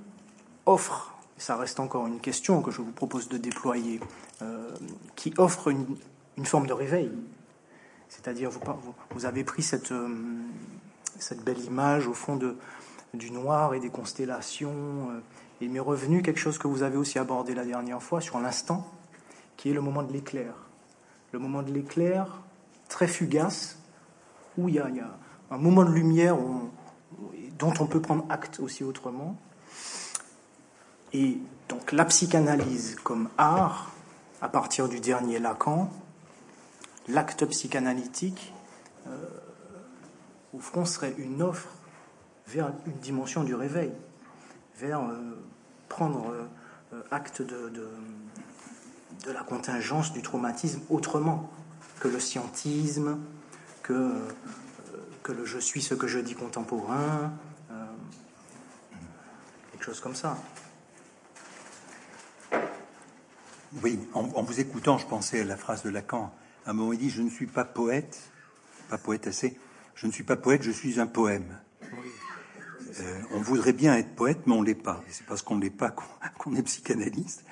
S3: offre, ça reste encore une question que je vous propose de déployer, euh, qui offre une, forme de réveil. C'est-à-dire, vous, avez pris cette, euh, cette belle image au fond du noir et des constellations. Euh, il m'est revenu quelque chose que vous avez aussi abordé la dernière fois sur l'instant, qui est le moment de l'éclair. Le moment de l'éclair, très fugace, où il y, a, un moment de lumière dont on peut prendre acte aussi autrement. Et donc la psychanalyse comme art, à partir du dernier Lacan, l'acte psychanalytique, euh, au fond, serait une offre vers une dimension du réveil, vers euh, prendre euh, acte de, la contingence du traumatisme autrement que le scientisme, que, euh, que le je suis ce que je dis contemporain, euh, quelque chose comme ça.
S2: Oui, en, vous écoutant, je pensais à la phrase de Lacan. À un moment, il dit Je ne suis pas poète, pas poète assez, je ne suis pas poète, je suis un poème. Euh, on voudrait bien être poète, mais on l'est pas. C'est parce qu'on l'est pas qu'on est psychanalyste.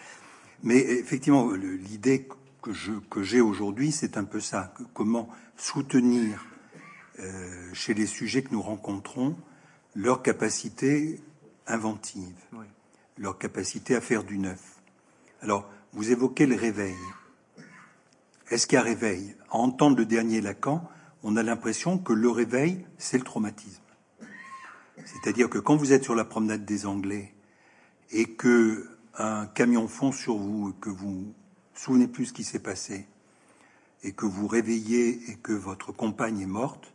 S2: Mais effectivement, l'idée que je que j'ai aujourd'hui, c'est un peu ça. comment soutenir euh, chez les sujets que nous rencontrons leur capacité inventive, leur capacité à faire du neuf. Alors, vous évoquez le réveil. Est-ce qu'il y a réveil À entendre le dernier Lacan, on a l'impression que le réveil, c'est le traumatisme? C'est-à-dire que quand vous êtes sur la promenade des Anglais et que un camion fond sur vous, que vous souvenez plus ce qui s'est passé, et que vous réveillez et que votre compagne est morte,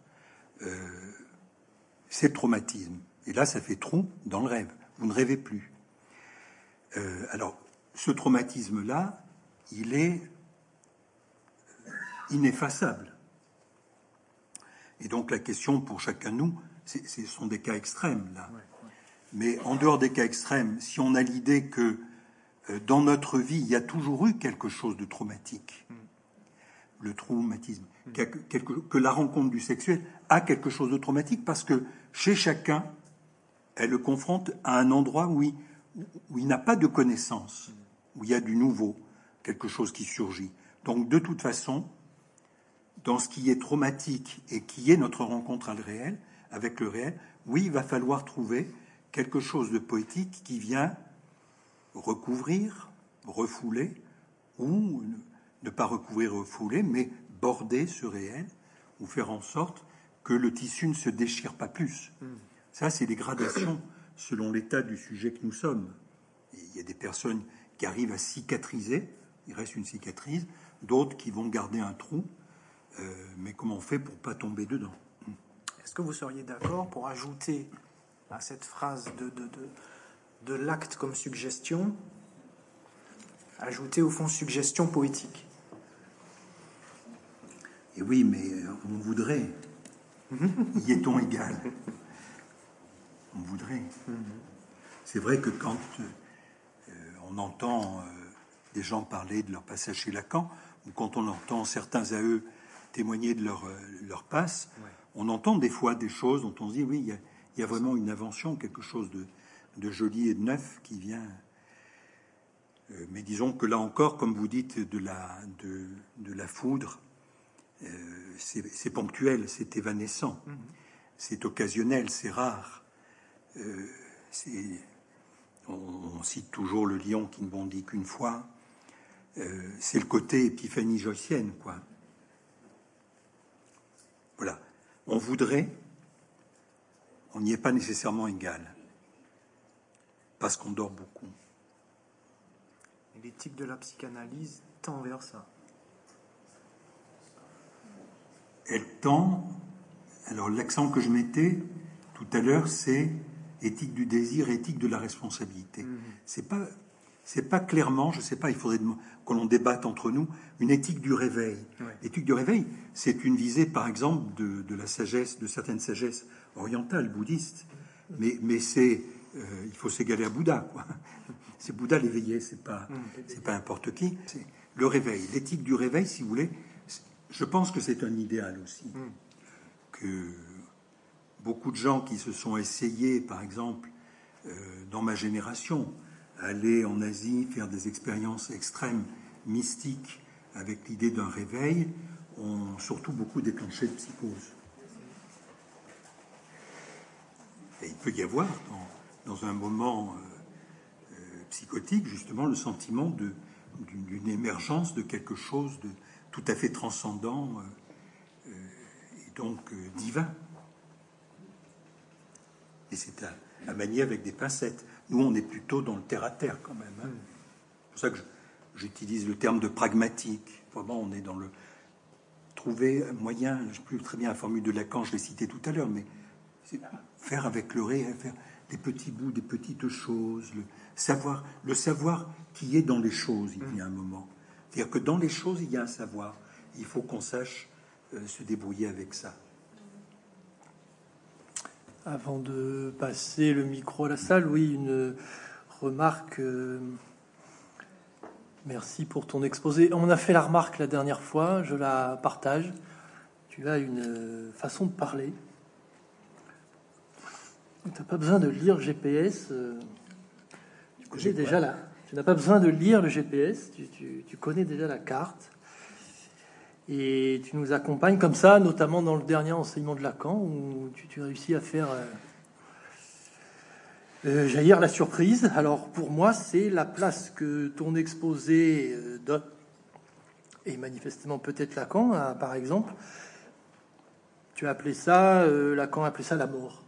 S2: euh, c'est le traumatisme. Et là, ça fait trou dans le rêve. Vous ne rêvez plus. Euh, alors, ce traumatisme-là, il est ineffaçable. Et donc la question pour chacun de nous, ce sont des cas extrêmes, là. Mais en dehors des cas extrêmes, si on a l'idée que dans notre vie, il y a toujours eu quelque chose de traumatique, mm. le traumatisme, mm. que, la rencontre du sexuel a quelque chose de traumatique, parce que chez chacun, elle le confronte à un endroit où il, où il n'a pas de connaissance, où il y a du nouveau, quelque chose qui surgit. Donc de toute façon, dans ce qui est traumatique et qui est notre rencontre à le réel, avec le réel, oui, il va falloir trouver quelque chose de poétique qui vient recouvrir, refouler, ou ne pas recouvrir, refouler, mais border ce réel, ou faire en sorte que le tissu ne se déchire pas plus. Ça, c'est des gradations selon l'état du sujet que nous sommes. il y a des personnes qui arrivent à cicatriser, il reste une cicatrice, d'autres qui vont garder un trou, euh, mais comment on fait pour pas tomber dedans?
S3: Est-ce que vous seriez d'accord pour ajouter à cette phrase de, de, de, de l'acte comme suggestion, ajouter au fond suggestion poétique.
S2: Et oui, mais on voudrait. y est-on égal? On voudrait. C'est vrai que quand euh, on entend euh, des gens parler de leur passage chez Lacan, ou quand on entend certains à eux témoigner de leur, euh, leur passe, on entend des fois des choses dont on se dit oui, il y, a, vraiment une invention, quelque chose de, de, joli et de neuf qui vient. Euh, mais disons que là encore, comme vous dites, de la, de, de la foudre, euh, c'est ponctuel, c'est évanescent, mm-hmm. c'est occasionnel, c'est rare. on, on, cite toujours le lion qui ne bondit qu'une fois. c'est le côté épiphanie joycienne, quoi. Voilà. On voudrait, on n'y est pas nécessairement égal, parce qu'on dort beaucoup.
S3: L'éthique de la psychanalyse tend vers ça.
S2: Elle tend. Alors l'accent que je mettais tout à l'heure, c'est éthique du désir, éthique de la responsabilité. Mmh. C'est pas c'est pas clairement, je sais pas, il faudrait que l'on débatte entre nous, une éthique du réveil. L'éthique du réveil, c'est une visée, par exemple, de, la sagesse, de certaines sagesses orientales, bouddhistes. Mais, mais c'est, euh, il faut s'égaler à Bouddha, quoi. C'est Bouddha l'éveillé, c'est pas, mm. c'est pas n'importe qui. C'est le réveil, l'éthique du réveil, si vous voulez. Je pense que c'est un idéal aussi. Mm. Que beaucoup de gens qui se sont essayés, par exemple, euh, dans ma génération, aller en Asie, faire des expériences extrêmes, mystiques, avec l'idée d'un réveil, ont surtout beaucoup déclenché de psychose. Et il peut y avoir dans, un moment euh, euh, psychotique justement le sentiment d'une émergence de quelque chose de tout à fait transcendant euh, et donc divin. Et c'est à, à manier avec des pincettes. Nous, on est plutôt dans le terre-à-terre quand même. Hein. C'est pour ça que j'utilise le terme de pragmatique. Vraiment, on est dans le trouver un moyen, je ne sais plus très bien la formule de Lacan, je l'ai cité tout à l'heure, mais faire avec le réel, faire des petits bouts, des petites choses, le savoir, le savoir qui est dans les choses, il y a un moment. C'est-à-dire que dans les choses, il y a un savoir. Il faut qu'on sache euh, se débrouiller avec ça.
S1: Avant de passer le micro à la salle, oui, une remarque. Euh, merci pour ton exposé. On a fait la remarque la dernière fois, je la partage. Tu as une façon de parler. Tu n'as pas besoin de lire le GPS. Euh, tu connais déjà la. Tu n'as pas besoin de lire le GPS. tu connais déjà la carte. Et tu nous accompagnes comme ça, notamment dans le dernier enseignement de Lacan, où tu, tu réussis à faire euh, euh, jaillir la surprise. Alors pour moi, c'est la place que ton exposé donne, et manifestement peut-être Lacan, hein, par exemple. Tu as appelé ça, Lacan a appelé ça la mort.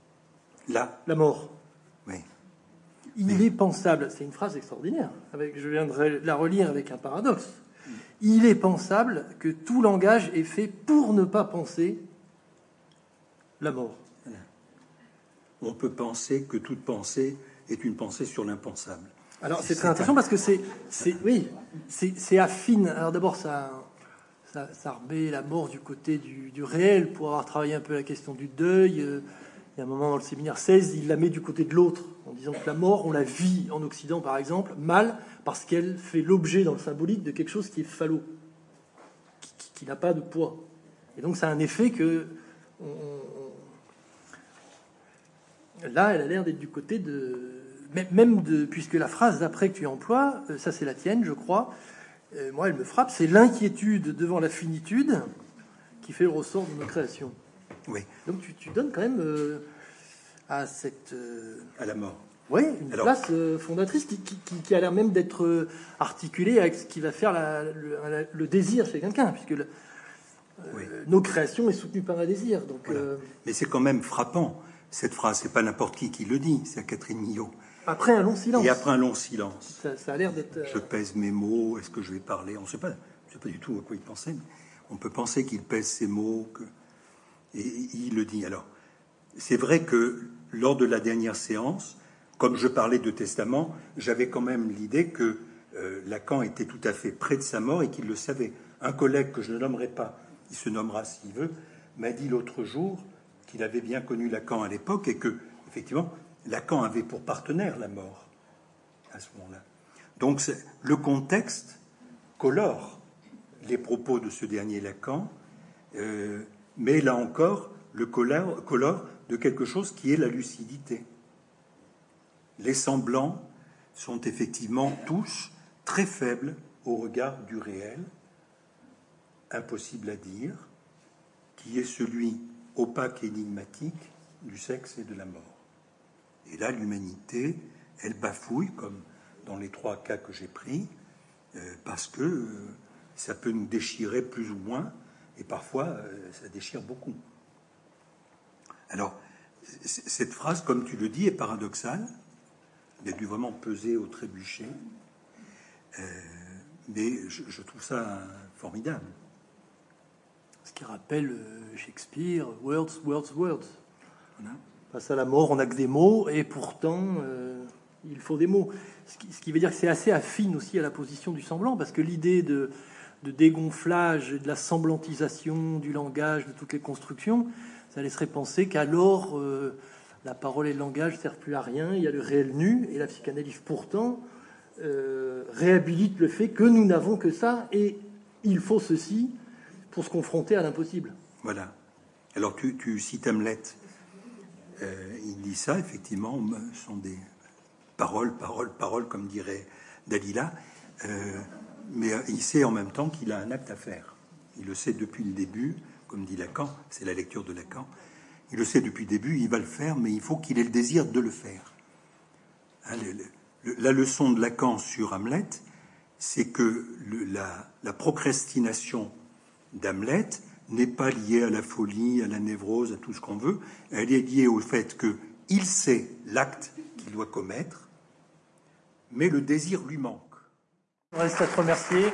S2: La
S1: La mort.
S2: Oui.
S1: Il est pensable, c'est une phrase extraordinaire, avec, je viendrai la relire avec un paradoxe il est pensable que tout langage est fait pour ne pas penser la mort.
S2: On peut penser que toute pensée est une pensée sur l'impensable.
S1: Alors c'est très intéressant parce que c'est, oui, c'est affine. Alors d'abord ça, ça, remet la mort du côté du, réel pour avoir travaillé un peu la question du deuil. Euh, y a un moment dans le séminaire 16, il la met du côté de l'autre, en disant que la mort, on la vit en Occident par exemple, mal, parce qu'elle fait l'objet dans le symbolique de quelque chose qui est falot, qui, n'a pas de poids. Et donc ça a un effet que Là, elle a l'air d'être du côté de. Même de. Puisque la phrase d'après que tu emploies, euh, ça c'est la tienne, je crois, euh, moi elle me frappe, c'est l'inquiétude devant la finitude qui fait le ressort de nos créations.
S2: Oui.
S1: Donc tu, donnes quand même euh, à cette.
S2: à la mort.
S1: Oui, une place fondatrice qui, qui, a l'air même d'être articulée avec ce qui va faire le, désir chez quelqu'un, puisque nos créations est soutenue par un désir. Donc,
S2: Mais c'est quand même frappant cette phrase, c'est pas n'importe qui qui le dit, c'est Catherine Millot.
S1: Après un long silence.
S2: Et après un long silence.
S1: Ça, a l'air d'être. Euh,
S2: je pèse mes mots, est-ce que je vais parler? On ne sait pas, je pas du tout à quoi il pensait, mais on peut penser qu'il pèse ses mots, que... et il le dit. Alors, c'est vrai que lors de la dernière séance, comme je parlais de testament, j'avais quand même l'idée que euh, Lacan était tout à fait près de sa mort et qu'il le savait. Un collègue que je ne nommerai pas, il se nommera s'il veut, m'a dit l'autre jour qu'il avait bien connu Lacan à l'époque et que, effectivement, Lacan avait pour partenaire la mort à ce moment-là. Donc le contexte colore les propos de ce dernier Lacan, euh, mais là encore, le colore, de quelque chose qui est la lucidité. Les semblants sont effectivement tous très faibles au regard du réel, impossible à dire, qui est celui opaque et énigmatique du sexe et de la mort. Et là, l'humanité, elle bafouille, comme dans les trois cas que j'ai pris, euh, parce que euh, ça peut nous déchirer plus ou moins, et parfois euh, ça déchire beaucoup. Alors, cette phrase, comme tu le dis, est paradoxale. Elle a dû vraiment peser au trébuchet. mais je trouve ça formidable
S1: ce qui rappelle euh, Shakespeare, words, words, words. Face à la mort, on n'a que des mots, et pourtant, euh, il faut des mots. Ce qui, veut dire que c'est assez affine aussi à la position du semblant, parce que l'idée de, dégonflage et de la semblantisation du langage, de toutes les constructions, ça laisserait penser qu'alors euh, la parole et le langage ne servent plus à rien, il y a le réel nu, et la psychanalyse pourtant réhabilite le fait que nous n'avons que ça, et il faut ceci, pour se confronter à l'impossible.
S2: Voilà. Alors tu, tu cites Hamlet. Euh, il dit ça, effectivement, sont des paroles, paroles, paroles, comme dirait Dalila. Mais il sait en même temps qu'il a un acte à faire. Il le sait depuis le début, comme dit Lacan, c'est la lecture de Lacan. Il le sait depuis le début, il va le faire, mais il faut qu'il ait le désir de le faire. Hein, la leçon de Lacan sur Hamlet, c'est que la, la procrastination d'Hamlet n'est pas liée à la folie, à la névrose, à tout ce qu'on veut. Elle est liée au fait qu'il sait l'acte qu'il doit commettre, mais le désir lui manque.
S1: Reste à te remercier.